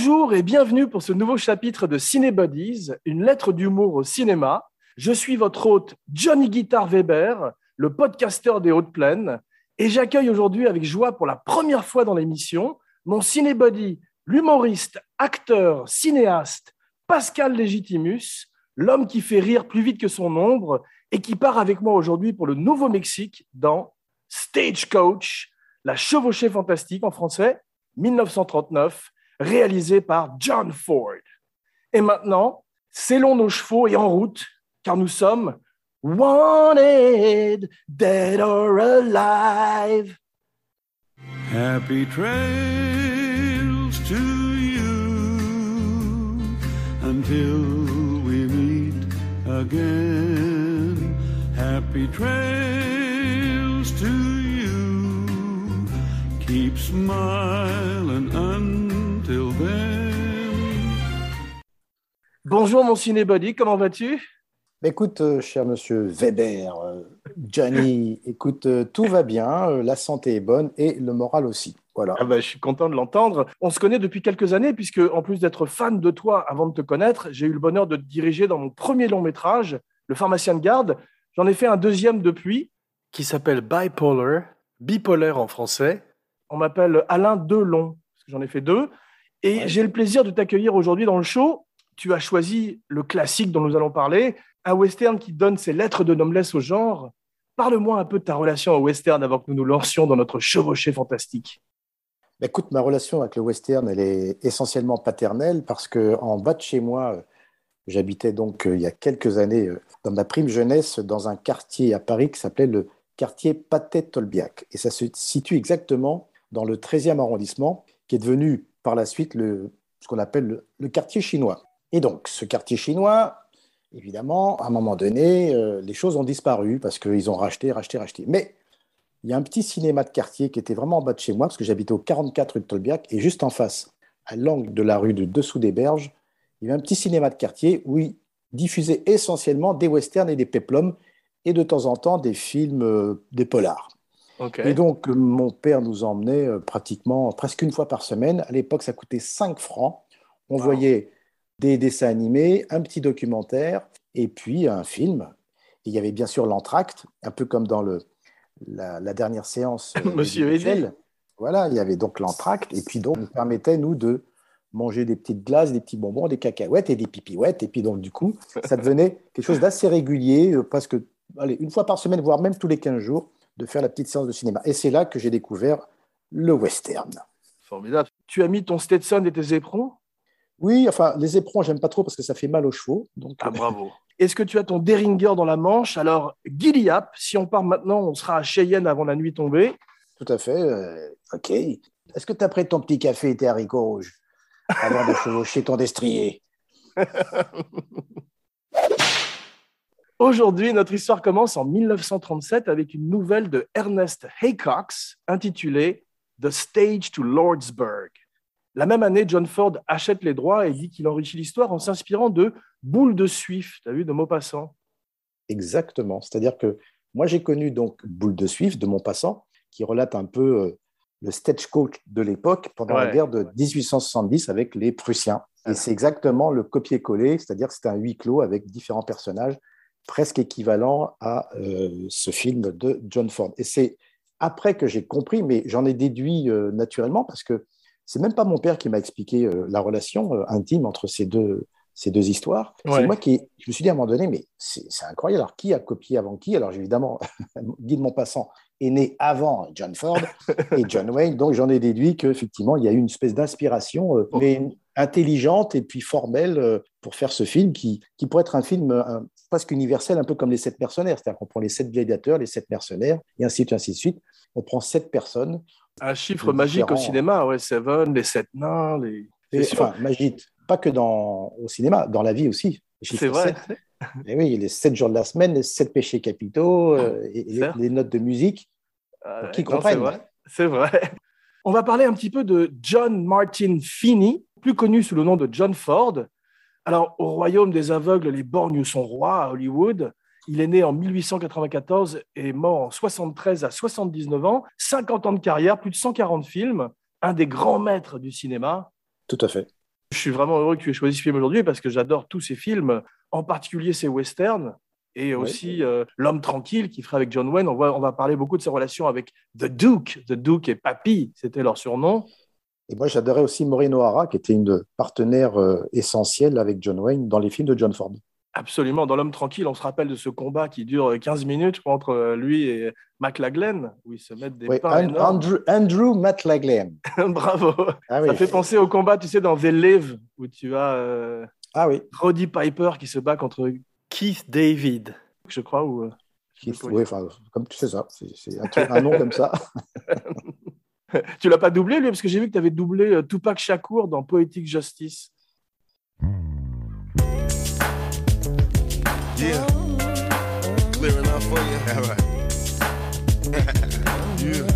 Bonjour et bienvenue pour ce nouveau chapitre de Ciné Buddies, une lettre d'humour au cinéma. Je suis votre hôte Johnny Guitar Weber, le podcasteur des Hautes Plaines, et j'accueille aujourd'hui avec joie pour la première fois dans l'émission mon ciné buddy, l'humoriste, acteur, cinéaste Pascal Legitimus, l'homme qui fait rire plus vite que son ombre et qui part avec moi aujourd'hui pour le Nouveau-Mexique dans Stagecoach, la chevauchée fantastique en français, 1939 réalisé par John Ford. Et maintenant, scellons nos chevaux et en route, car nous sommes wanted, dead or alive. Happy trails to you until we meet again. Happy trails to you. Keep smiling Bonjour mon cinébody, comment vas-tu? Bah, Écoute, euh, cher monsieur Weber, euh, Gianni, écoute, euh, tout va bien, euh, la santé est bonne et le moral aussi. Voilà. ah bah, Je suis content de l'entendre. On se connaît depuis quelques années, puisque en plus d'être fan de toi avant de te connaître, j'ai eu le bonheur de te diriger dans mon premier long métrage, Le pharmacien de garde. J'en ai fait un deuxième depuis, qui s'appelle Bipolar, bipolaire en français. On m'appelle Alain Delon, parce que j'en ai fait deux. Et Ouais. j'ai le plaisir de t'accueillir aujourd'hui dans le show. Tu as choisi le classique dont nous allons parler, un western qui donne ses lettres de noblesse au genre. Parle-moi un peu de ta relation au western avant que nous nous lancions dans notre chevauchée fantastique. Bah, écoute, ma relation avec le western, elle est essentiellement paternelle parce que en bas de chez moi, j'habitais donc euh, il y a quelques années euh, dans ma prime jeunesse dans un quartier à Paris qui s'appelait le quartier Patet-Tolbiac. Et ça se situe exactement dans le 13e arrondissement qui est devenu par la suite le, ce qu'on appelle le, le quartier chinois. Et donc, ce quartier chinois, évidemment, à un moment donné, euh, les choses ont disparu parce qu'ils ont racheté, racheté, racheté. Mais il y a un petit cinéma de quartier qui était vraiment en bas de chez moi, parce que j'habitais au 44 rue de Tolbiac, et juste en face, à l'angle de la rue de Dessous des Berges, il y avait un petit cinéma de quartier où il diffusait essentiellement des westerns et des péplums, et de temps en temps des films, euh, des polars. Et donc, euh, mon père nous emmenait euh, pratiquement presque une fois par semaine. À l'époque, ça coûtait 5 francs. On Wow. voyait des dessins animés, un petit documentaire et puis un film. Et il y avait bien sûr l'entracte, un peu comme dans le, la, la dernière séance. euh, Monsieur. Eddy. Voilà, il y avait donc l'entracte et puis donc, on nous permettait, nous, de manger des petites glaces, des petits bonbons, des cacahuètes et des pipiouettes. Et puis donc, du coup, ça devenait quelque chose d'assez régulier, euh, presque allez, une fois par semaine, voire même tous les 15 jours, de faire la petite séance de cinéma. Et c'est là que j'ai découvert le western. Formidable. Tu as mis ton Stetson et tes éperons? Oui, enfin, les éperons, j'aime pas trop parce que ça fait mal aux chevaux. Donc, Ah, euh, bravo. Est-ce que tu as ton Derringer dans la manche? Alors, Gilliap, si on part maintenant, on sera à Cheyenne avant la nuit tombée. tout à fait. euh, OK. Est-ce que tu as pris ton petit café et tes haricots rouges avant de chevaucher ton destrier? Aujourd'hui, notre histoire commence en 1937 avec une nouvelle de Ernest Haycox intitulée The Stage to Lordsburg. La même année, John Ford achète les droits et dit qu'il enrichit l'histoire en s'inspirant de Boule de Suif, tu as vu, de Maupassant. Exactement. C'est-à-dire que moi, j'ai connu donc Boule de Suif de Montpassant, qui relate un peu euh, le stagecoach de l'époque pendant Ouais. la guerre de 1870 avec les Prussiens. Et c'est exactement le copier-coller, c'est-à-dire que c'est un huis clos avec différents personnages, presque équivalent à euh, ce film de John Ford. Et c'est après que j'ai compris, mais j'en ai déduit euh, naturellement parce que c'est même pas mon père qui m'a expliqué euh, la relation euh, intime entre ces deux, ces deux histoires. Ouais. C'est moi qui, je me suis dit à un moment donné, mais c'est incroyable. Alors, qui a copié avant qui? Alors, évidemment, Guy de Maupassant est né avant John Ford et John Wayne, donc j'en ai déduit qu'effectivement, il y a eu une espèce d'inspiration, euh, mais intelligente et puis formelle pour faire ce film qui, qui pourrait être un film presque universel, un peu comme les sept mercenaires. C'est-à-dire qu'on prend les sept gladiateurs, les sept mercenaires, et ainsi de suite, ainsi de suite. On prend sept personnes. Un chiffre magique au différents- cinéma, ouais, Seven, les sept nains, les... Sûr. enfin, magique, pas que dans, au cinéma, dans la vie aussi. Les C'est vrai. Et oui, les sept jours de la semaine, les sept péchés capitaux, euh, et, et les, les notes de musique. Ah, Pour qu'ils non, C'est comprennent. vrai. C'est vrai. On va parler un petit peu de John Martin Finney, plus connu sous le nom de John Ford. Alors, au royaume des aveugles, les borgnes sont rois à Hollywood. Il est né en 1894 et mort en 73 à 79 ans, 50 ans de carrière, plus de 140 films, un des grands maîtres du cinéma. Tout à fait. Je suis vraiment heureux que tu aies choisi ce film aujourd'hui parce que j'adore tous ces films, en particulier ces westerns et aussi euh, L'homme tranquille qui ferait avec John Wayne. On va, on va parler beaucoup de ses relations avec The Duke. The Duke et Papy, c'était leur surnom. Et moi, j'adorais aussi Maureen O'Hara, qui était une partenaire euh, essentielle avec John Wayne dans les films de John Ford. Absolument. Dans L'homme tranquille, on se rappelle de ce combat qui dure 15 minutes entre euh, lui et McLaglen, où ils se mettent des Oui, pains énormes. Andrew, Andrew McLaglen. Bravo. Ah oui. Ça fait penser au combat, tu sais, dans The Live, où tu as euh, Ah oui. Roddy Piper qui se bat contre Keith David, je crois. Ou, euh, Qui- Oui. enfin, comme tu sais ça, c'est un, nom comme ça. Tu l'as pas doublé, lui Parce que j'ai vu que tu avais doublé euh, Tupac Shakur dans Poetic Justice. Yeah. Clear enough for you? All right. yeah.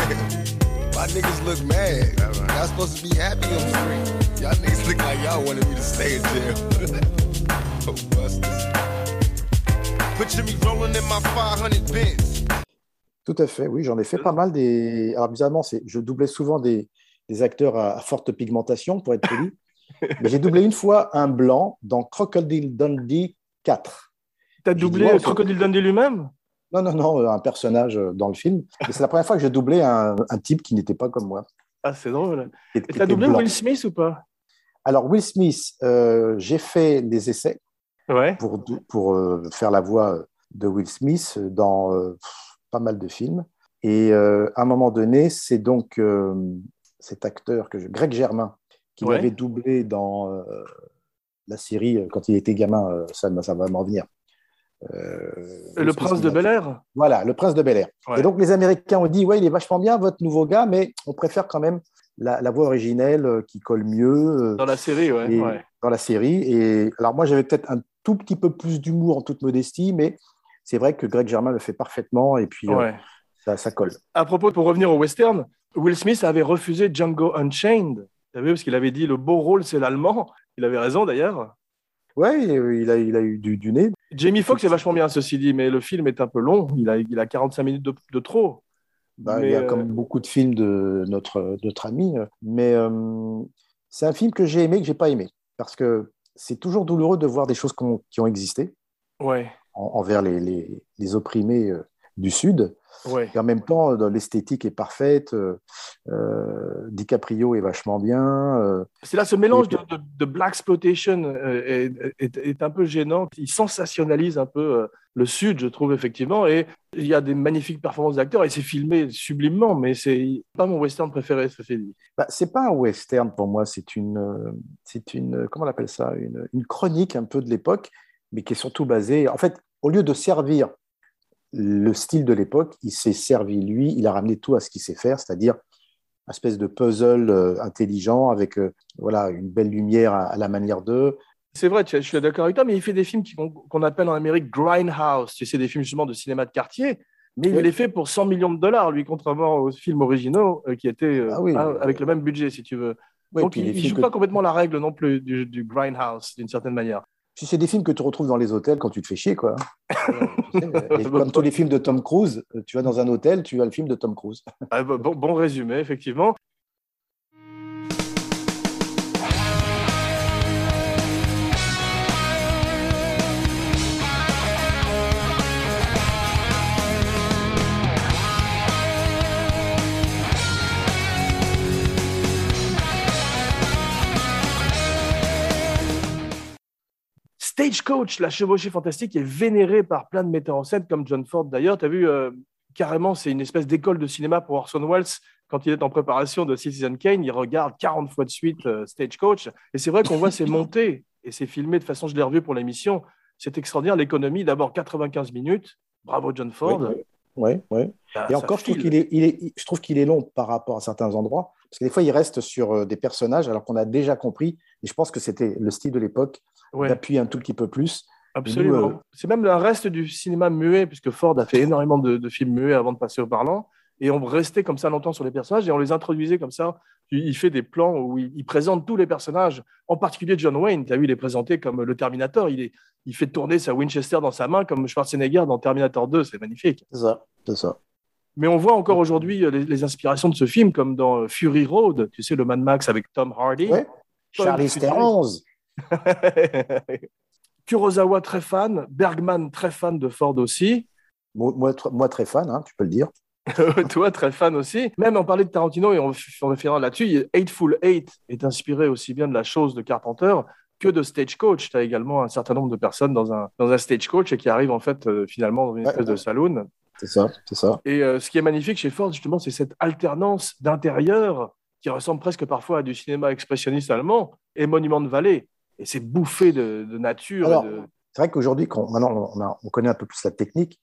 My niggas look mad. Y'all supposed to be happy on the street. Y'all niggas look like y'all wanted me to stay in jail. oh, busters. Picture me rolling in my 500 Benz. Tout à fait, oui, j'en ai fait pas mal. Des... Alors, bizarrement, c'est- je doublais souvent des, des acteurs à, à forte pigmentation, pour être poli. Mais j'ai doublé une fois un blanc dans Crocodile Dundee 4. Tu as J'ai doublé dit, ouais, Crocodile Dundee lui-même? Non, non, non, un personnage dans le film. Et c'est la première fois que je doublais un, un type qui n'était pas comme moi. Ah, c'est drôle. Et qui tu as était doublé blanc. Will Smith ou pas? Alors, Will Smith, euh, j'ai fait des essais Ouais. pour, pour euh, faire la voix de Will Smith dans euh, pas mal de films. Et euh, à un moment donné, c'est donc euh, cet acteur, que je- Greg Germain, qui Ouais. l'avait doublé dans euh, la série euh, quand il était gamin, euh, ça, ça va m'en venir. Le Prince de Bel Air Voilà, le Prince de Bel Air. Ouais. Et donc les Américains ont dit, ouais, il est vachement bien, votre nouveau gars, mais on préfère quand même la, la voix originelle qui colle mieux. Dans la série, ouais. et- ouais. dans la série. Et alors moi, j'avais peut-être un tout petit peu plus d'humour en toute modestie, mais c'est vrai que Greg Germain le fait parfaitement et puis euh, ça, ça colle. À propos, pour revenir au western, Will Smith avait refusé Django Unchained. Tu as vu, parce qu'il avait dit le beau rôle, c'est l'allemand. Il avait raison d'ailleurs. Ouais, il a, il a eu du, du nez. Jamie Foxx est vachement bien, ceci dit, mais le film est un peu long. Il a, il a 45 minutes de, de trop. Bah, Mais, il y a euh, comme beaucoup de films de notre, notre ami, mais euh, c'est un film que j'ai aimé, que j'ai pas aimé, parce que c'est toujours douloureux de voir des choses qui ont existé Ouais, en- envers les, les, les opprimés euh, du Sud. ouais. Et en même temps, dans l'esthétique est parfaite. euh, euh, DiCaprio est vachement bien. euh, C'est là, ce mélange de, de, de black exploitation euh, est, est- est un peu gênant. Il sensationnalise un peu euh, le Sud, je trouve, effectivement. Et il y a des magnifiques performances d'acteurs et c'est filmé sublimement, mais c'est pas mon western préféré, fait dit. Bah, c'est pas un western pour moi, c'est une, euh, c'est une, euh, comment on appelle ça, une, une chronique un peu de l'époque, mais qui est surtout basée. En fait, au lieu de servir le style de l'époque, il s'est servi lui, il a ramené tout à ce qu'il sait faire, c'est-à-dire une espèce de puzzle euh, intelligent avec euh, voilà une belle lumière à, à la manière d'eux. C'est vrai, je suis d'accord avec toi, mais il fait des films qu'on appelle en Amérique grindhouse. Tu sais, des films justement de cinéma de quartier, mais il les fait pour 100 millions de dollars, lui, contrairement aux films originaux euh, qui étaient Ah oui. hein, avec le même budget, si tu veux. Donc, il ne joue que- pas complètement la règle non plus du, du grindhouse, d'une certaine manière. Puis c'est des films que tu retrouves dans les hôtels quand tu te fais chier, quoi. Tu sais, et comme tous les films de Tom Cruise, tu vas dans un hôtel, tu as le film de Tom Cruise. Ah, bon, bon- bon résumé, effectivement. Stagecoach, la chevauchée fantastique, est vénérée par plein de metteurs en scène, comme John Ford d'ailleurs. Tu as vu, euh, carrément, c'est une espèce d'école de cinéma pour Orson Welles. Quand il est en préparation de Citizen Kane, il regarde 40 fois de suite euh, Stagecoach. Et c'est vrai qu'on voit ces montées, et c'est filmé de façon, je l'ai revu pour l'émission. C'est extraordinaire, l'économie. D'abord 95 minutes. Bravo John Ford. Oui, ouais. Ah, Et encore, je trouve file. qu'il est, il est, je trouve qu'il est long par rapport à certains endroits, parce que des fois, il reste sur euh, des personnages alors qu'on a déjà compris. Et je pense que c'était le style de l'époque Ouais. d'appuyer un tout petit peu plus. Absolument. Euh, C'est même un reste du cinéma muet, puisque Ford a fait énormément de, de films muets avant de passer au parlant. Et on restait comme ça longtemps sur les personnages et on les introduisait comme ça. Il fait des plans où il, il présente tous les personnages, en particulier John Wayne. Tu as vu, il est présenté comme le Terminator. Il, est, il fait tourner sa Winchester dans sa main comme Schwarzenegger dans Terminator 2. C'est magnifique. C'est ça. C'est ça. Mais on voit encore aujourd'hui euh, les, les inspirations de ce film, comme dans euh, Fury Road, tu sais, le Mad Max avec Tom Hardy. Ouais. Charlie Theron. Kurosawa très fan, Bergman très fan de Ford aussi. Moi, moi, tr- moi, très fan, hein, tu peux le dire. Toi, très fan aussi. Même on parlait de Tarantino et on, on finira là-dessus. Eightful Eight est inspiré aussi bien de la chose de Carpenter que de Stagecoach. Tu as également un certain nombre de personnes dans un, dans un Stagecoach et qui arrivent en fait euh, finalement dans une Ouais, espèce ouais. de saloon. C'est ça, c'est ça. Et euh, ce qui est magnifique chez Ford, justement, c'est cette alternance d'intérieur qui ressemble presque parfois à du cinéma expressionniste allemand et Monument de Vallée. Et c'est bouffé de, de nature. et Alors, de- C'est vrai qu'aujourd'hui, maintenant on, a- on connaît un peu plus la technique,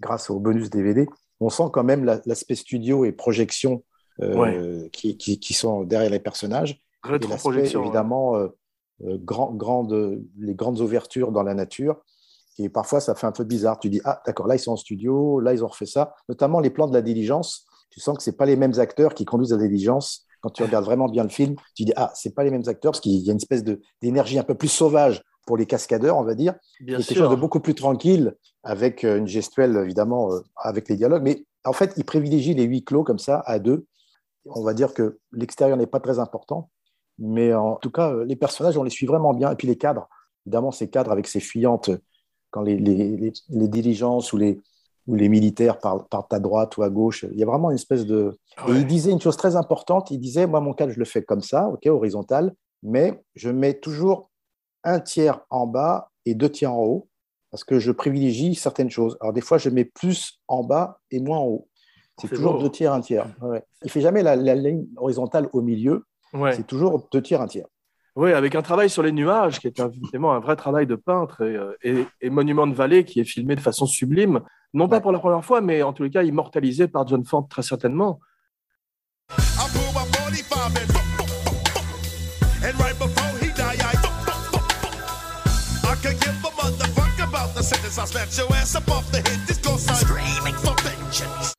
grâce au bonus DVD, on sent quand même la- l'aspect studio et projection euh, qui, qui- qui sont derrière les personnages. Rétroprojection. évidemment, euh, euh, grand, grande, les grandes ouvertures dans la nature. Et parfois, ça fait un peu bizarre. Tu dis, ah, d'accord, là, ils sont en studio, là, ils ont refait ça. Notamment les plans de la diligence. Tu sens que ce pas les mêmes acteurs qui conduisent la diligence. Quand tu regardes vraiment bien le film, tu dis, ah, c'est pas les mêmes acteurs parce qu'il y a une espèce d'énergie un peu plus sauvage pour les cascadeurs, on va dire. Bien a quelque sûr. chose de beaucoup plus tranquille, avec euh, une gestuelle, évidemment, euh, avec les dialogues. Mais en fait, il privilégie les huis clos comme ça, à deux. On va dire que l'extérieur n'est pas très important. Mais en tout cas, euh, les personnages, on les suit vraiment bien. Et puis les cadres, évidemment, ces cadres avec ces fuyantes, quand les, les, les, les diligences ou les, ou les militaires partent, partent à droite ou à gauche, il y a vraiment une espèce de... Et il disait une chose très importante, il disait, moi, mon cadre, je le fais comme ça, ok, horizontal, mais je mets toujours un tiers en bas et deux tiers en haut, parce que je privilégie certaines choses. Alors des fois, je mets plus en bas et moins en haut. C'est toujours beau. deux tiers, un tiers. Ouais. Il fait jamais la, la ligne horizontale au milieu, Ouais. c'est toujours deux tiers, un tiers. Oui, avec un travail sur les nuages, qui est un- un vrai travail de peintre, et, euh, et, et Monument de Vallée, qui est filmé de façon sublime, non pas pour la première fois, mais en tous les cas immortalisé par John Ford très certainement. I pull my 45 and boom, boom, boom, boom. And right before he die, I boom, boom, boom, boom. I could give a motherfuck about the sentence I smash your ass up off the head. This goes on screaming for vengeance.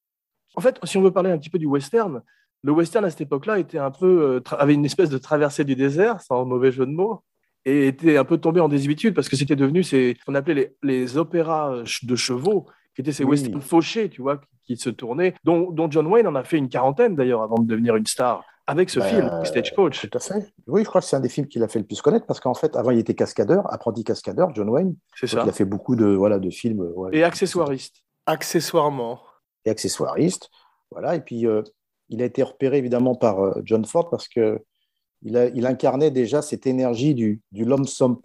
En fait, si on veut parler un petit peu du western, le western à cette époque-là était un peu, euh, avait une espèce de traversée du désert, sans mauvais jeu de mots, et était un peu tombé en désuétude parce que c'était devenu ces- ce qu'on appelait les, les opéras euh, de chevaux, qui étaient ces Oui. westerns fauchés, tu vois, qui, qui se tournaient, dont, dont John Wayne en a fait une quarantaine d'ailleurs avant de devenir une star, avec ce Bah, film, Stagecoach. Tout à fait. Oui, je crois que c'est un des films qu'il a fait le plus connaître, parce qu'en fait, avant, il était cascadeur, apprenti cascadeur, John Wayne. C'est ça. il a fait beaucoup de, voilà, de films. ouais, Et accessoiriste. Accessoirement. et accessoiriste. Voilà. Et puis, euh, il a été repéré évidemment par euh, John Ford parce que il, a, il incarnait déjà cette énergie du, du lonesome,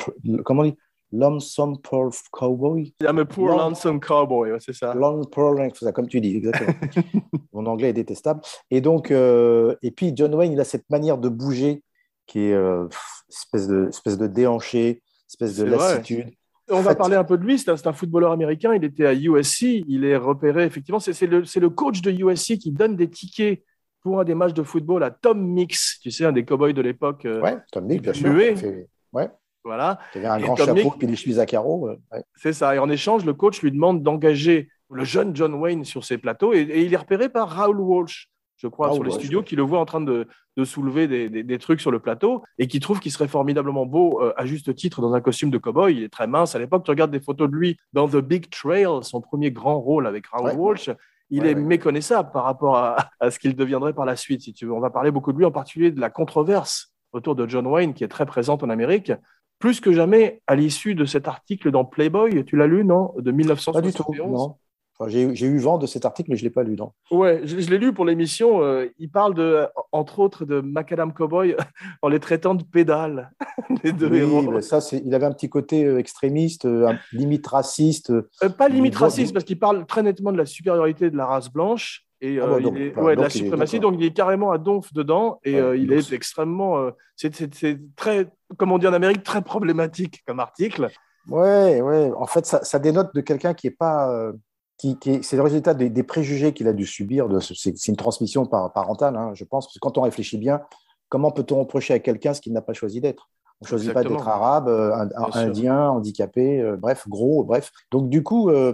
comment on dit? Lonesome Pearl Cowboy. I'm a poor Long- lonesome cowboy, ouais, c'est ça. Long Pearl, c'est ça, comme tu dis, exactement. Mon anglais est détestable. Et donc, euh, et puis John Wayne, il a cette manière de bouger qui est euh, espèce, de, espèce de déhanché, espèce de vrai. lassitude. On va parler un peu de lui. C'est un, footballeur américain. Il était à USC. Il est repéré, effectivement. C'est le, le coach de USC qui donne des tickets pour un des matchs de football à Tom Mix, tu sais, un des cowboys de l'époque. euh, Ouais, Tom Nick, bien sûr. Fait- ouais, Voilà, qui avait un Et grand chapeau puis des chemises à carreaux. ouais. c'est ça. Et en échange, le coach lui demande d'engager le jeune John Wayne sur ses plateaux. Et, et il est repéré par Raoul Walsh, je crois, sur les studios, qui le voit en train de, de soulever des, des- des trucs sur le plateau et qui trouve qu'il serait formidablement beau, euh, à juste titre, dans un costume de cowboy. Il est très mince. À l'époque, tu regardes des photos de lui dans The Big Trail, son premier grand rôle avec Raoul Ouais. Walsh. Il Ouais, est méconnaissable par rapport à, à ce qu'il deviendrait par la suite, si tu veux. On va parler beaucoup de lui, en particulier de la controverse autour de John Wayne, qui est très présente en Amérique. Plus que jamais, à l'issue de cet article dans Playboy, tu l'as lu, non? De Pas 1971 du tout, non. Enfin, j'ai eu vent de cet article, mais je ne l'ai pas lu, non. Ouais, je, je l'ai lu pour l'émission. euh, il parle de, entre autres de Macadam Cowboy en les traitant de pédales, les deux Oui, héros. ça, il avait un petit côté euh, extrémiste, euh, limite raciste. euh, pas limite raciste, parce qu'il parle très nettement de la supériorité de la race blanche et Ah euh, bon, il donc, est, bah, ouais, de la donc il est suprématie. Donc il est carrément à donf dedans et Ouais, euh, il est extrêmement. euh, c'est- très, comme on dit en Amérique, très problématique comme article. Ouais, ouais. En fait, ça, ça dénote de quelqu'un qui est pas. euh, qui, qui est- c'est le résultat des, des préjugés qu'il a dû subir. C'est une transmission par- parentale, hein, je pense. Parce que quand on réfléchit bien, comment peut-on reprocher à quelqu'un ce qu'il n'a pas choisi d'être? On ne choisit pas d'être arabe, un- indien, handicapé, euh, bref, gros, bref. Donc, du coup. euh,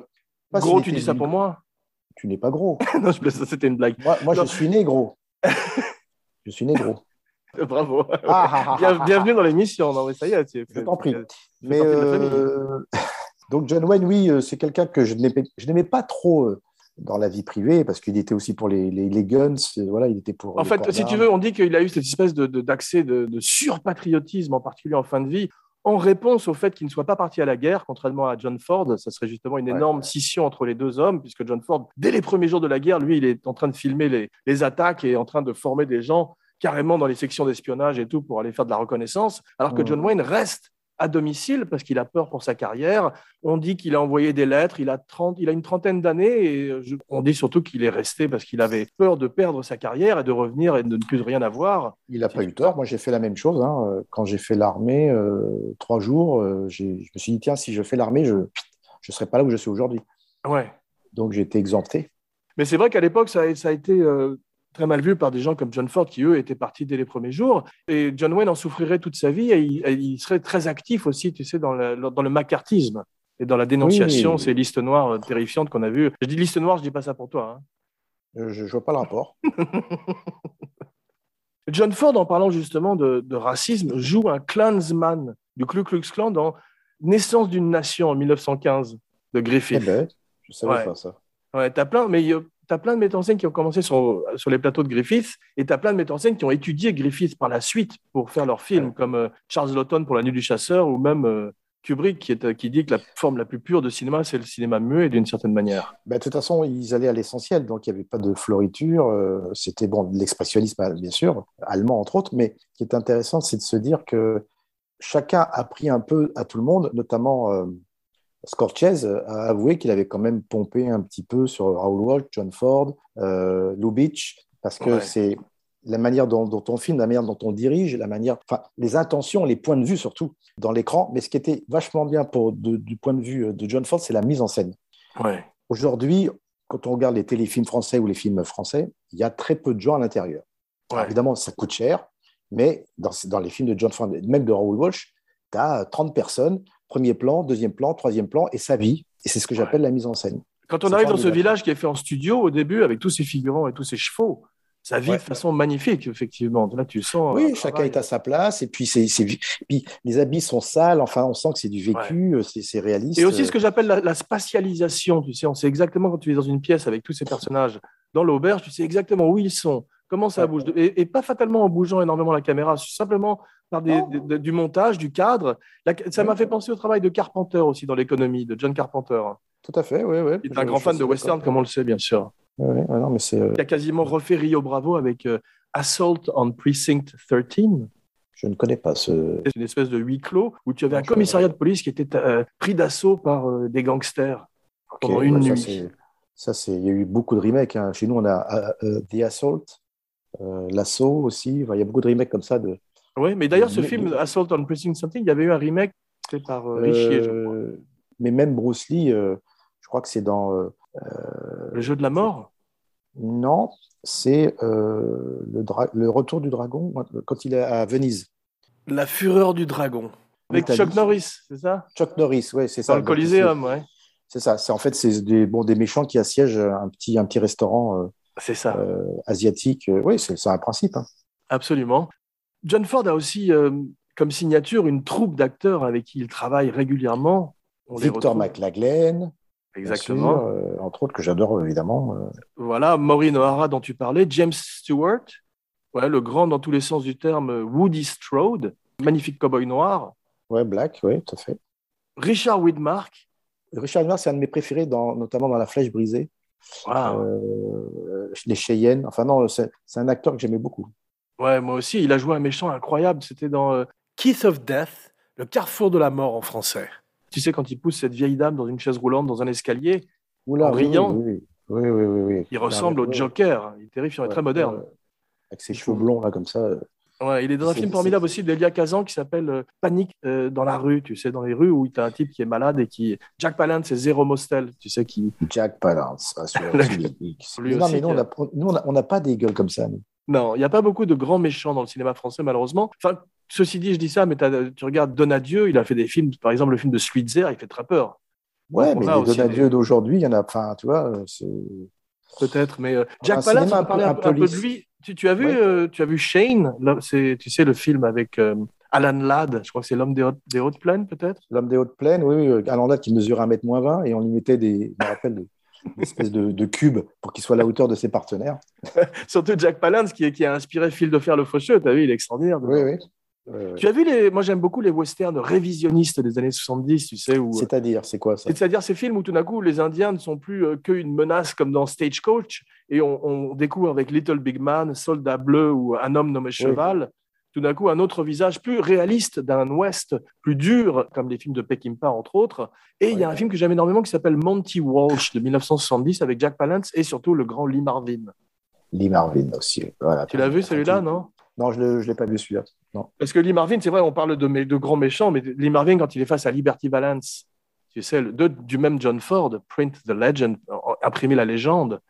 pas Gros, tu dis ça pour moi Tu n'es pas gros. Non, je plaisante, c'était une blague. Moi, je suis né gros. je suis né gros. Bravo. Ah, ah, ah, Bien- bienvenue dans l'émission. Non, mais ça y est, tu- Je t'en prie. Mais euh, donc John Wayne, oui, euh, c'est quelqu'un que je n'aimais, pas trop euh, dans la vie privée, parce qu'il était aussi pour les, les, les guns, voilà, il était pour. En fait, si tu veux, on dit qu'il a eu cette espèce de- de- d'accès de, de surpatriotisme, en particulier en fin de vie, en réponse au fait qu'il ne soit pas parti à la guerre, contrairement à John Ford. Ça serait justement une Ouais. énorme scission entre les deux hommes, puisque John Ford, dès les premiers jours de la guerre, lui, il est en train de filmer les, les attaques et en train de former des gens carrément dans les sections d'espionnage et tout pour aller faire de la reconnaissance, alors que Mhm. John Wayne reste à domicile parce qu'il a peur pour sa carrière. On dit qu'il a envoyé des lettres, il a, 30, il a une trentaine d'années et je- on dit surtout qu'il est resté parce qu'il avait peur de perdre sa carrière et de revenir et de ne plus rien avoir. Il n'a pas eu tort. Moi, j'ai fait la même chose. hein. Quand j'ai fait l'armée, euh, trois jours, euh, j'ai- je me suis dit, tiens, si je fais l'armée, je ne serai pas là où je suis aujourd'hui. Ouais. Donc, j'ai été exempté. Mais c'est vrai qu'à l'époque, ça, a- ça a été euh, très mal vu par des gens comme John Ford qui, eux, étaient partis dès les premiers jours. Et John Wayne en souffrirait toute sa vie et il, et il serait très actif aussi, tu sais, dans le, dans le macartisme et dans la dénonciation, Oui. ces listes noires terrifiantes qu'on a vues. Je dis liste noire, je dis pas ça pour toi. hein. Euh, Je ne vois pas le rapport. John Ford, en parlant justement de, de racisme, joue un Klansman du Ku Klux Klan dans Naissance d'une nation en 1915 de Eh Griffith. ben, je savais Ouais. pas ça. Ouais, t'as plein, mais tu as plein de metteurs en scène qui ont commencé sur, sur les plateaux de Griffith et tu as plein de metteurs en scène qui ont étudié Griffith par la suite pour faire leurs films, Ouais. comme euh, Charles Lawton pour La Nuit du Chasseur ou même euh, Kubrick qui, est, qui dit que la forme la plus pure de cinéma, c'est le cinéma muet d'une certaine manière. Ben, de toute façon, ils allaient à l'essentiel, donc il n'y avait pas de floriture. euh, C'était bon, l'expressionnisme, bien sûr, allemand entre autres, mais ce qui est intéressant, c'est de se dire que chacun a pris un peu à tout le monde, notamment Scorsese a avoué qu'il avait quand même pompé un petit peu sur Raoul Walsh, John Ford, euh, Lubitsch, parce que Ouais. c'est la manière dont, dont on filme, la manière dont on dirige, la manière, enfin, les intentions, les points de vue surtout dans l'écran. Mais ce qui était vachement bien pour, de- du point de vue de John Ford, c'est la mise en scène. Ouais. Aujourd'hui, quand on regarde les téléfilms français ou les films français, il y a très peu de gens à l'intérieur. Ouais. Évidemment, ça coûte cher, mais dans, dans les films de John Ford, même de Raoul Walsh, tu as 30 personnes, premier plan, deuxième plan, troisième plan, et ça vit. Et c'est ce que j'appelle la mise en scène. Quand on arrive dans ce village qui est fait en studio au début avec tous ses figurants et tous ses chevaux, ça vit Ouais. de façon magnifique, effectivement. Là, tu sens. Oui, un chacun travail. est à sa place, et puis, c'est, puis les habits sont sales, enfin, on sent que c'est du vécu, c'est, c'est réaliste. Et aussi ce que j'appelle la, la spatialisation, tu sais, on sait exactement quand tu es dans une pièce avec tous ces personnages dans l'auberge, tu sais exactement où ils sont, comment ça bouge, et, et pas fatalement en bougeant énormément la caméra, simplement par des- des- du montage, du cadre. La- ça m'a fait penser au travail de Carpenter aussi dans l'économie, de John Carpenter. Tout à fait, oui, oui. Il est un grand fan de western, comme on le sait bien sûr. Oui, oui, non, mais c'est, euh, Il a quasiment refait Rio Bravo avec euh, Assault on Precinct 13. je ne connais pas ce. C'est une espèce de huis clos où tu avais Non, un je- commissariat de police qui était euh, pris d'assaut par des gangsters pendant Ok, une ouais, ça, nuit. c'est- Ça, c'est, il y a eu beaucoup de remakes. hein. Chez nous, on a The Assault, L'Assaut aussi. Enfin, il y a beaucoup de remakes comme ça. De, Oui, mais d'ailleurs, ce Mais- film Assault on Precinct Something, il y avait eu un remake fait par euh, Richier, je crois. Euh, mais même Bruce Lee, euh, je crois que c'est dans. euh, Le jeu de la mort? non, c'est euh, le, dra- le Retour du Dragon quand il est à Venise. La fureur du dragon. Avec. Chuck Norris, c'est ça? Chuck Norris, ouais, c'est ça. Dans le Coliseum, ouais. C'est ça. C'est en fait c'est des bon des méchants qui assiègent un petit un petit restaurant euh, C'est ça, euh, asiatique. Euh, Oui, c'est un principe. hein. absolument. John Ford a aussi euh, comme signature une troupe d'acteurs avec qui il travaille régulièrement. On Victor McLaglen, Exactement. sûr, euh, entre autres que j'adore évidemment. euh, Voilà, Maureen O'Hara dont tu parlais, James Stewart, ouais, le grand dans tous les sens du terme, Woody Strode, magnifique cowboy noir, ouais, Black, oui, tout à fait. Richard Widmark, Richard Miller, c'est un de mes préférés, dans, notamment dans La Flèche brisée, euh, les Cheyennes. Enfin non, c'est un acteur que j'aimais beaucoup. Ouais, moi aussi, il a joué un méchant incroyable. C'était dans euh, Keith of Death, le carrefour de la mort en français. Tu sais, quand il pousse cette vieille dame dans une chaise roulante dans un escalier, Oula, En oui, riant. Oui, oui, oui, oui, oui, oui. il ressemble au Joker. Il est terrifiant, ouais, très moderne. Avec ses cheveux blonds, là, comme ça. Ouais, il est dans un film formidable aussi d'Elia Kazan qui s'appelle euh, Panique euh, dans la rue, tu sais, dans les rues où tu as un type qui est malade et qui. Jack Palance, c'est Zéro Mostel, tu sais, qui. Jack Palance. non, mais nous, on n'a pas des gueules comme ça. nous. Non, il n'y a pas beaucoup de grands méchants dans le cinéma français, malheureusement. Enfin, ceci dit, je dis ça, mais tu regardes Donadieu, il a fait des films, par exemple, le film de Switzer, il fait très peur. Ouais, On mais les Donadieu des- d'aujourd'hui, il y en a. Enfin, tu vois, euh, c'est. Peut-être, mais euh, Jack Palance, on va parler un, un peu- de lui. Tu, tu as vu, Ouais. euh, tu as vu Shane, là, tu sais, le film avec euh, Alan Ladd, je crois que c'est l'homme des hautes, des hautes plaines, peut-être? L'homme des hautes plaines, oui, oui, Alan Ladd qui mesurait 1m20 et on lui mettait des. Je me rappelle, des, une espèce de, de cube pour qu'il soit à la hauteur de ses partenaires. Surtout Jack Palance qui, qui a inspiré Phil de Fer le Faucheux. Tu as vu, il est extraordinaire. Oui, oui. Euh, Tu as vu les. Moi, j'aime beaucoup les westerns révisionnistes des années 70, tu sais, où. C'est-à-dire, c'est quoi ça? C'est-à-dire ces films où tout d'un coup les Indiens ne sont plus euh, qu'une menace comme dans Stagecoach et on, on découvre avec Little Big Man, Soldat Bleu ou Un homme nommé Cheval, tout d'un coup un autre visage plus réaliste d'un Ouest plus dur comme les films de Peckinpah entre autres. Et il y a un film que j'aime énormément qui s'appelle Monty Walsh de 1970 avec Jack Palance et surtout le grand Lee Marvin. Lee Marvin aussi. Voilà. Tu l'as vu celui-là, non? Non, je ne l'ai pas vu celui-là. Parce que Lee Marvin, c'est vrai, on parle de, grands méchants, mais Lee Marvin, quand il est face à Liberty Valance, tu sais, le, de- du même John Ford, Print the Legend, en- imprimer la légende,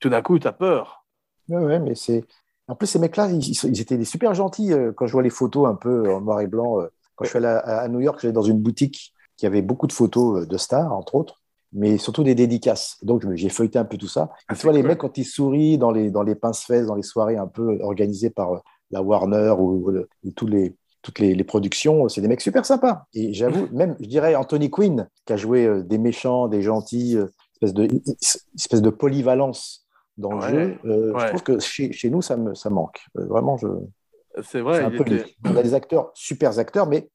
tout d'un coup, tu as peur. Ouais, ouais, mais c'est. En plus, ces mecs-là, ils, étaient des super gentils euh, quand je vois les photos un peu en noir et blanc. euh, Quand je suis allé à, à New York, j'allais dans une boutique qui avait beaucoup de photos euh, de stars, entre autres, mais surtout des dédicaces. Donc, j'ai feuilleté un peu tout ça. Ah, tu vois, les mecs, quand ils sourient dans les, dans les pince-fesses, dans les soirées un peu organisées par la Warner ou, ou le- ou tous les, toutes les, les productions, c'est des mecs super sympas. Et j'avoue, même, je dirais Anthony Quinn, qui a joué des méchants, des gentils, espèce, de, espèce de polyvalence dans le jeu. Euh, ouais. Je trouve que chez, chez nous, ça, me, ça manque. Euh, Vraiment, je, C'est vrai, un peu était-. On a des acteurs, super acteurs, mais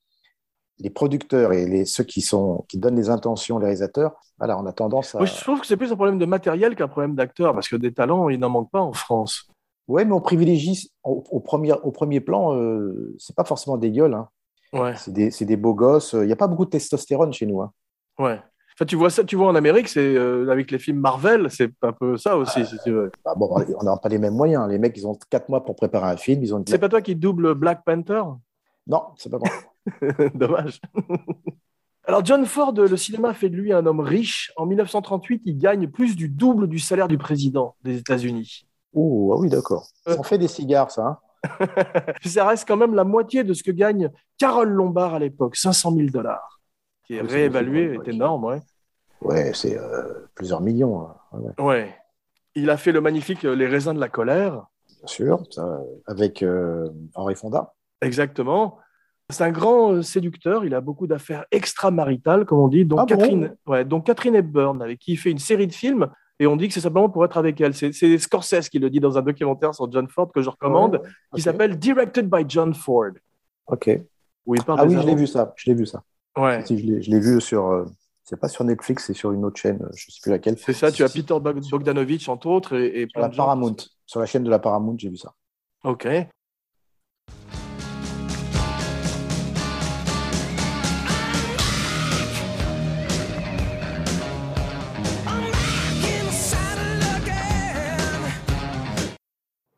les producteurs et les, ceux qui, sont, qui donnent les intentions, les réalisateurs, voilà, on a tendance à. Moi, je trouve que c'est plus un problème de matériel qu'un problème d'acteur, parce que des talents, il n'en manque pas en France. Ouais, mais on privilégie au, au premier, au premier plan, euh, c'est pas forcément des gueules. hein. Ouais, C'est des, des beaux gosses. Il n'y a pas beaucoup de testostérone chez nous. hein. ouais. Enfin, tu vois ça, tu vois en Amérique, c'est euh, avec les films Marvel, c'est un peu ça aussi, si tu veux. Bah, bon, on n'a pas les mêmes moyens. Les mecs, ils ont quatre mois pour préparer un film. Ils ont une- C'est pas toi qui double Black Panther? Non, c'est pas moi. Dommage. Alors, John Ford, le cinéma fait de lui un homme riche. En 1938, il gagne plus du double du salaire du président des États-Unis. Oh, ah oui, d'accord. Ça en fait des cigares, ça. hein. Ça reste quand même la moitié de ce que gagne Carole Lombard à l'époque, 500 000 dollars, qui est Oui, c'est réévalué, est énorme. Ouais. Ouais, c'est euh, plusieurs millions. hein. Ouais, ouais. Il a fait le magnifique euh, Les raisins de la colère. bien sûr. Ça, avec euh, Henri Fonda. Exactement. C'est un grand euh, séducteur. Il a beaucoup d'affaires extramaritales, comme on dit. Donc, Ah bon Catherine, ouais, donc Catherine Hepburn, avec qui il fait une série de films. Et on dit que c'est simplement pour être avec elle. C'est Scorsese qui le dit dans un documentaire sur John Ford que je recommande, Ouais, qui s'appelle Directed by John Ford. Ok. Où il parle Ah oui, je l'ai vu ça. Je l'ai vu ça. Ouais. Si, je l'ai vu sur. euh, c'est pas sur Netflix, c'est sur une autre chaîne. Je sais plus laquelle. C'est ça, tu as Peter Bog- Bogdanovich, entre autres, et, et Sur la plein de gens. Paramount. Sur la chaîne de la Paramount, j'ai vu ça. Ok.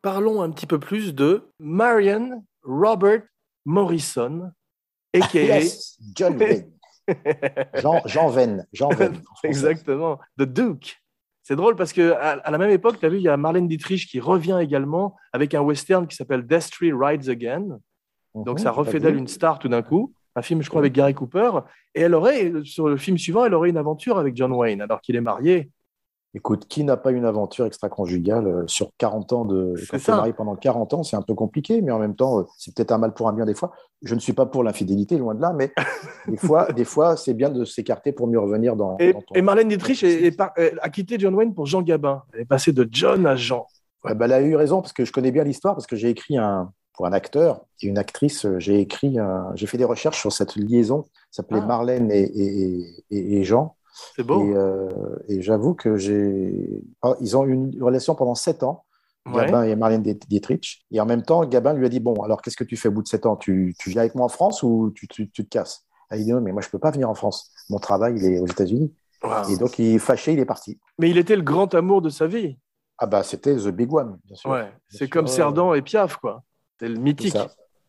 Parlons un petit peu plus de Marion Robert Morrison, a.k.a. Yes, John Wayne. Jean, Jean Venn. Jean Venn. Exactement, The Duke. C'est drôle parce que à, à la même époque, tu as vu, il y a Marlène Dietrich qui revient également avec un western qui s'appelle Destry Rides Again. Donc Mhm, ça j'ai pas refait d'elle une star tout d'un coup. Un film, je crois, avec Gary Cooper. Et elle aurait, sur le film suivant, elle aurait une aventure avec John Wayne, alors qu'il est marié. Écoute, qui n'a pas une aventure extra-conjugale euh, sur 40 ans de. Quand tu marié pendant 40 ans, c'est un peu compliqué, mais en même temps, euh, c'est peut-être un mal pour un bien des fois. Je ne suis pas pour l'infidélité, loin de là, mais des fois, des fois c'est bien de s'écarter pour mieux revenir dans, Et, dans ton. et Marlène Dietrich est- est par- est- a quitté John Wayne pour Jean Gabin. Elle est passée de John à Jean. Ouais, bah, elle a eu raison parce que je connais bien l'histoire parce que j'ai écrit un pour un acteur et une actrice. euh, J'ai écrit, un- j'ai fait des recherches sur cette liaison. Ça s'appelait Ah. Marlène et, et, et- et Jean. C'est beau. Et, euh, et j'avoue que j'ai, ah, ils ont eu une relation pendant sept ans. Ouais. Gabin et Marlène Diet- Dietrich. Et en même temps, Gabin lui a dit Bon, alors qu'est-ce que tu fais au bout de sept ans? Tu, tu viens avec moi en France ou tu, tu- tu te casses? Elle dit Non, mais moi, je ne peux pas venir en France. Mon travail, il est aux États-Unis. Wow. Et donc, il est fâché, il est parti. Mais il était le grand amour de sa vie. Ah, bah, c'était The Big One, bien sûr. Ouais. C'est comme Cerdan et Piaf, quoi. C'est le mythique.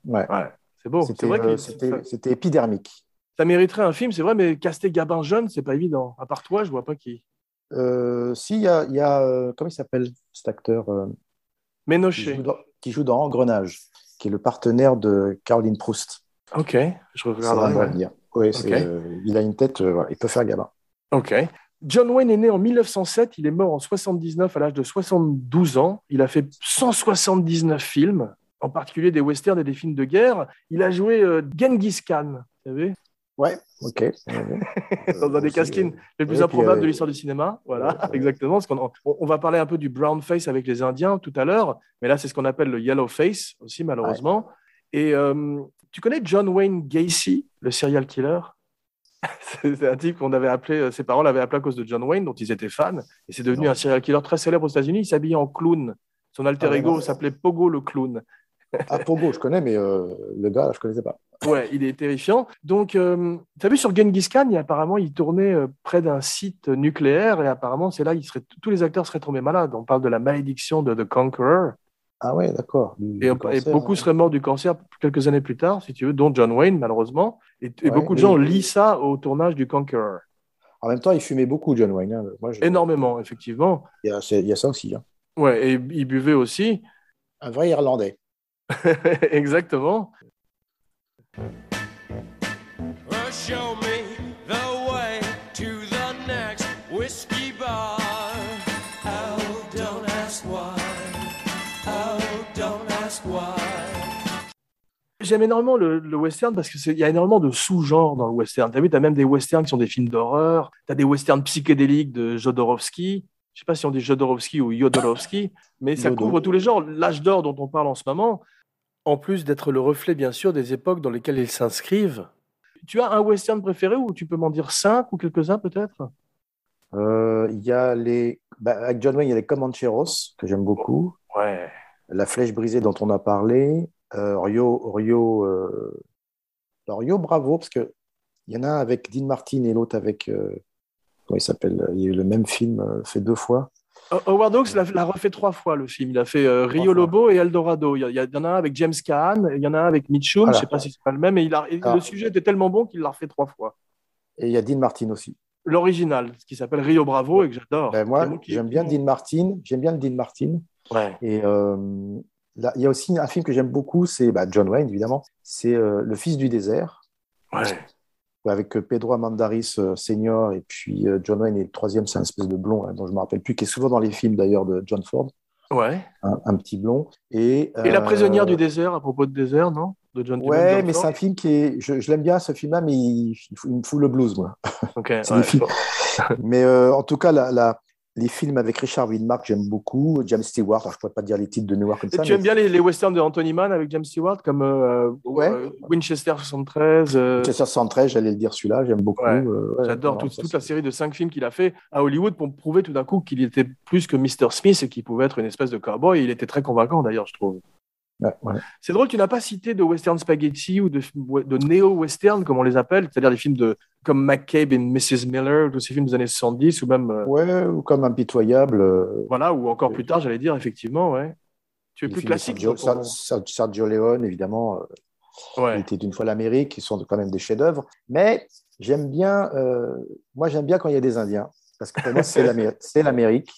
Ouais. Ouais. C'est beau. C'était euh, c'était- c'était épidermique. Ça mériterait un film, c'est vrai, mais caster Gabin jeune, c'est pas évident. À part toi, je vois pas qui. Euh, si, il y a, il y a, euh, comment il s'appelle cet acteur euh, qui, Ménoché. joue dans, qui joue dans Engrenage, qui est le partenaire de Caroline Proust. Ok, je regarderai. ouais. revenir. Oui, c'est, Ok. euh, il a une tête, voilà, il peut faire Gabin. Ok. John Wayne est né en 1907, il est mort en 79 à l'âge de 72 ans. Il a fait 179 films, en particulier des westerns et des films de guerre. Il a joué Genghis Khan, vous savez Ouais, ok. dans un des casquines les plus improbables euh, de l'histoire du cinéma. Voilà, ouais. exactement. Parce qu'on on, on va parler un peu du brown face avec les Indiens tout à l'heure, mais là, c'est ce qu'on appelle le yellow face aussi, malheureusement. Et euh, tu connais John Wayne Gacy, le serial killer? C'est un type qu'on avait appelé, euh, ses parents l'avaient appelé à cause de John Wayne, dont ils étaient fans. Et c'est devenu Non. un serial killer très célèbre aux États-Unis. Il s'habillait en clown. Son alter Ah ego s'appelait Pogo le clown. Ah, Pogo, je connais, mais euh, le gars, là, je connaissais pas. Ouais, il est terrifiant. Donc, euh, tu as vu sur Genghis Khan, il, apparemment, il tournait euh, près d'un site nucléaire et apparemment, c'est là, il serait, tous les acteurs seraient tombés malades. On parle de la malédiction de The Conqueror. Ah ouais, d'accord. Et, beaucoup seraient morts du cancer quelques années plus tard, si tu veux, dont John Wayne, malheureusement. Et, et Ouais, beaucoup de gens lient ça au tournage du Conqueror. En même temps, il fumait beaucoup, John Wayne. hein. Moi, je- Énormément, effectivement. Il y a, c'est- il y a ça aussi. hein. Ouais, et il buvait aussi. Un vrai Irlandais. Exactement. Well, show me the way to the next whiskey bar. Oh, don't ask why. Oh, don't ask why. J'aime énormément le, le western parce qu'il y a énormément de sous-genres dans le western. Tu as vu, tu as même des westerns qui sont des films d'horreur. Tu as des westerns psychédéliques de Jodorowsky. Je sais pas si on dit Jodorowsky ou Jodorowsky, mais ça Yodo. couvre tous les genres. L'âge d'or dont on parle en ce moment, en plus d'être le reflet, bien sûr, des époques dans lesquelles ils s'inscrivent. Tu as un western préféré ou tu peux m'en dire cinq ou quelques-uns peut-être? Euh, il y a les. bah, avec John Wayne, il y a les Comancheros, que j'aime beaucoup. Ouais. La flèche brisée dont on a parlé. Euh, Rio, Rio, euh, alors, Rio Bravo, parce que il y en a un avec Dean Martin et l'autre avec. euh, comment il s'appelle? Il y a eu le même film euh, fait deux fois. Howard Hawks l'a refait trois fois le film. Il a fait euh, Rio. Lobo et Eldorado. Il y, a- il y en a un avec James Caan, il y en a un avec Mitchum. Voilà. Je sais pas si c'est pas le même, mais il a, et Ah. le sujet était tellement bon qu'il l'a refait trois fois. Et il y a Dean Martin aussi. L'original, ce qui s'appelle Rio Bravo et que j'adore. Ben, moi, j'aime bien Dean Martin. J'aime bien Dean Martin. Ouais. Et euh, là, il y a aussi un film que j'aime beaucoup, c'est bah, John Wayne, évidemment. C'est euh, Le Fils du désert, Ouais. Avec euh, Pedro Amandaris euh, senior, et puis euh, John Wayne, et le troisième, c'est un espèce de blond, hein, dont je ne me rappelle plus, qui est souvent dans les films d'ailleurs de John Ford, Ouais. un, un petit blond. Et, Et La prisonnière du désert, à propos de désert, non? De John Ouais, John mais c'est un film qui est. Je, je l'aime bien, ce film-là, mais il, me fout le blues, moi. Ok, C'est ouais. mais euh, en tout cas, la, la- les films avec Richard Widmark, j'aime beaucoup. James Stewart, alors je ne pourrais pas dire les titres de Noir comme Et ça. tu mais aimes bien les, les westerns de Anthony Mann avec James Stewart, comme euh, Ouais. euh, Winchester 73 euh, Manchester 113, j'allais le dire celui-là, j'aime beaucoup. Ouais. euh, ouais, J'adore toute, la série de cinq films qu'il a fait à Hollywood pour prouver tout d'un coup qu'il était plus que Mr. Smith et qu'il pouvait être une espèce de cowboy. Il était très convaincant d'ailleurs, je trouve. Ouais, ouais. C'est drôle, tu n'as pas cité de western spaghetti ou de, de néo-western, comme on les appelle, c'est-à-dire des films de, comme McCabe et Mrs. Miller, tous ces films des années 70, ou même, euh, Ouais, ou comme Impitoyable. euh, voilà, ou encore plus tard, j'allais dire, effectivement, ouais. Tu es les plus classique. Sergio, Sergio Leone, évidemment. euh, Il Ouais. était d'une fois l'Amérique, qui sont quand même des chefs-d'œuvre. Mais j'aime bien, euh, moi j'aime bien quand il y a des Indiens, parce que pour moi c'est l'Amérique.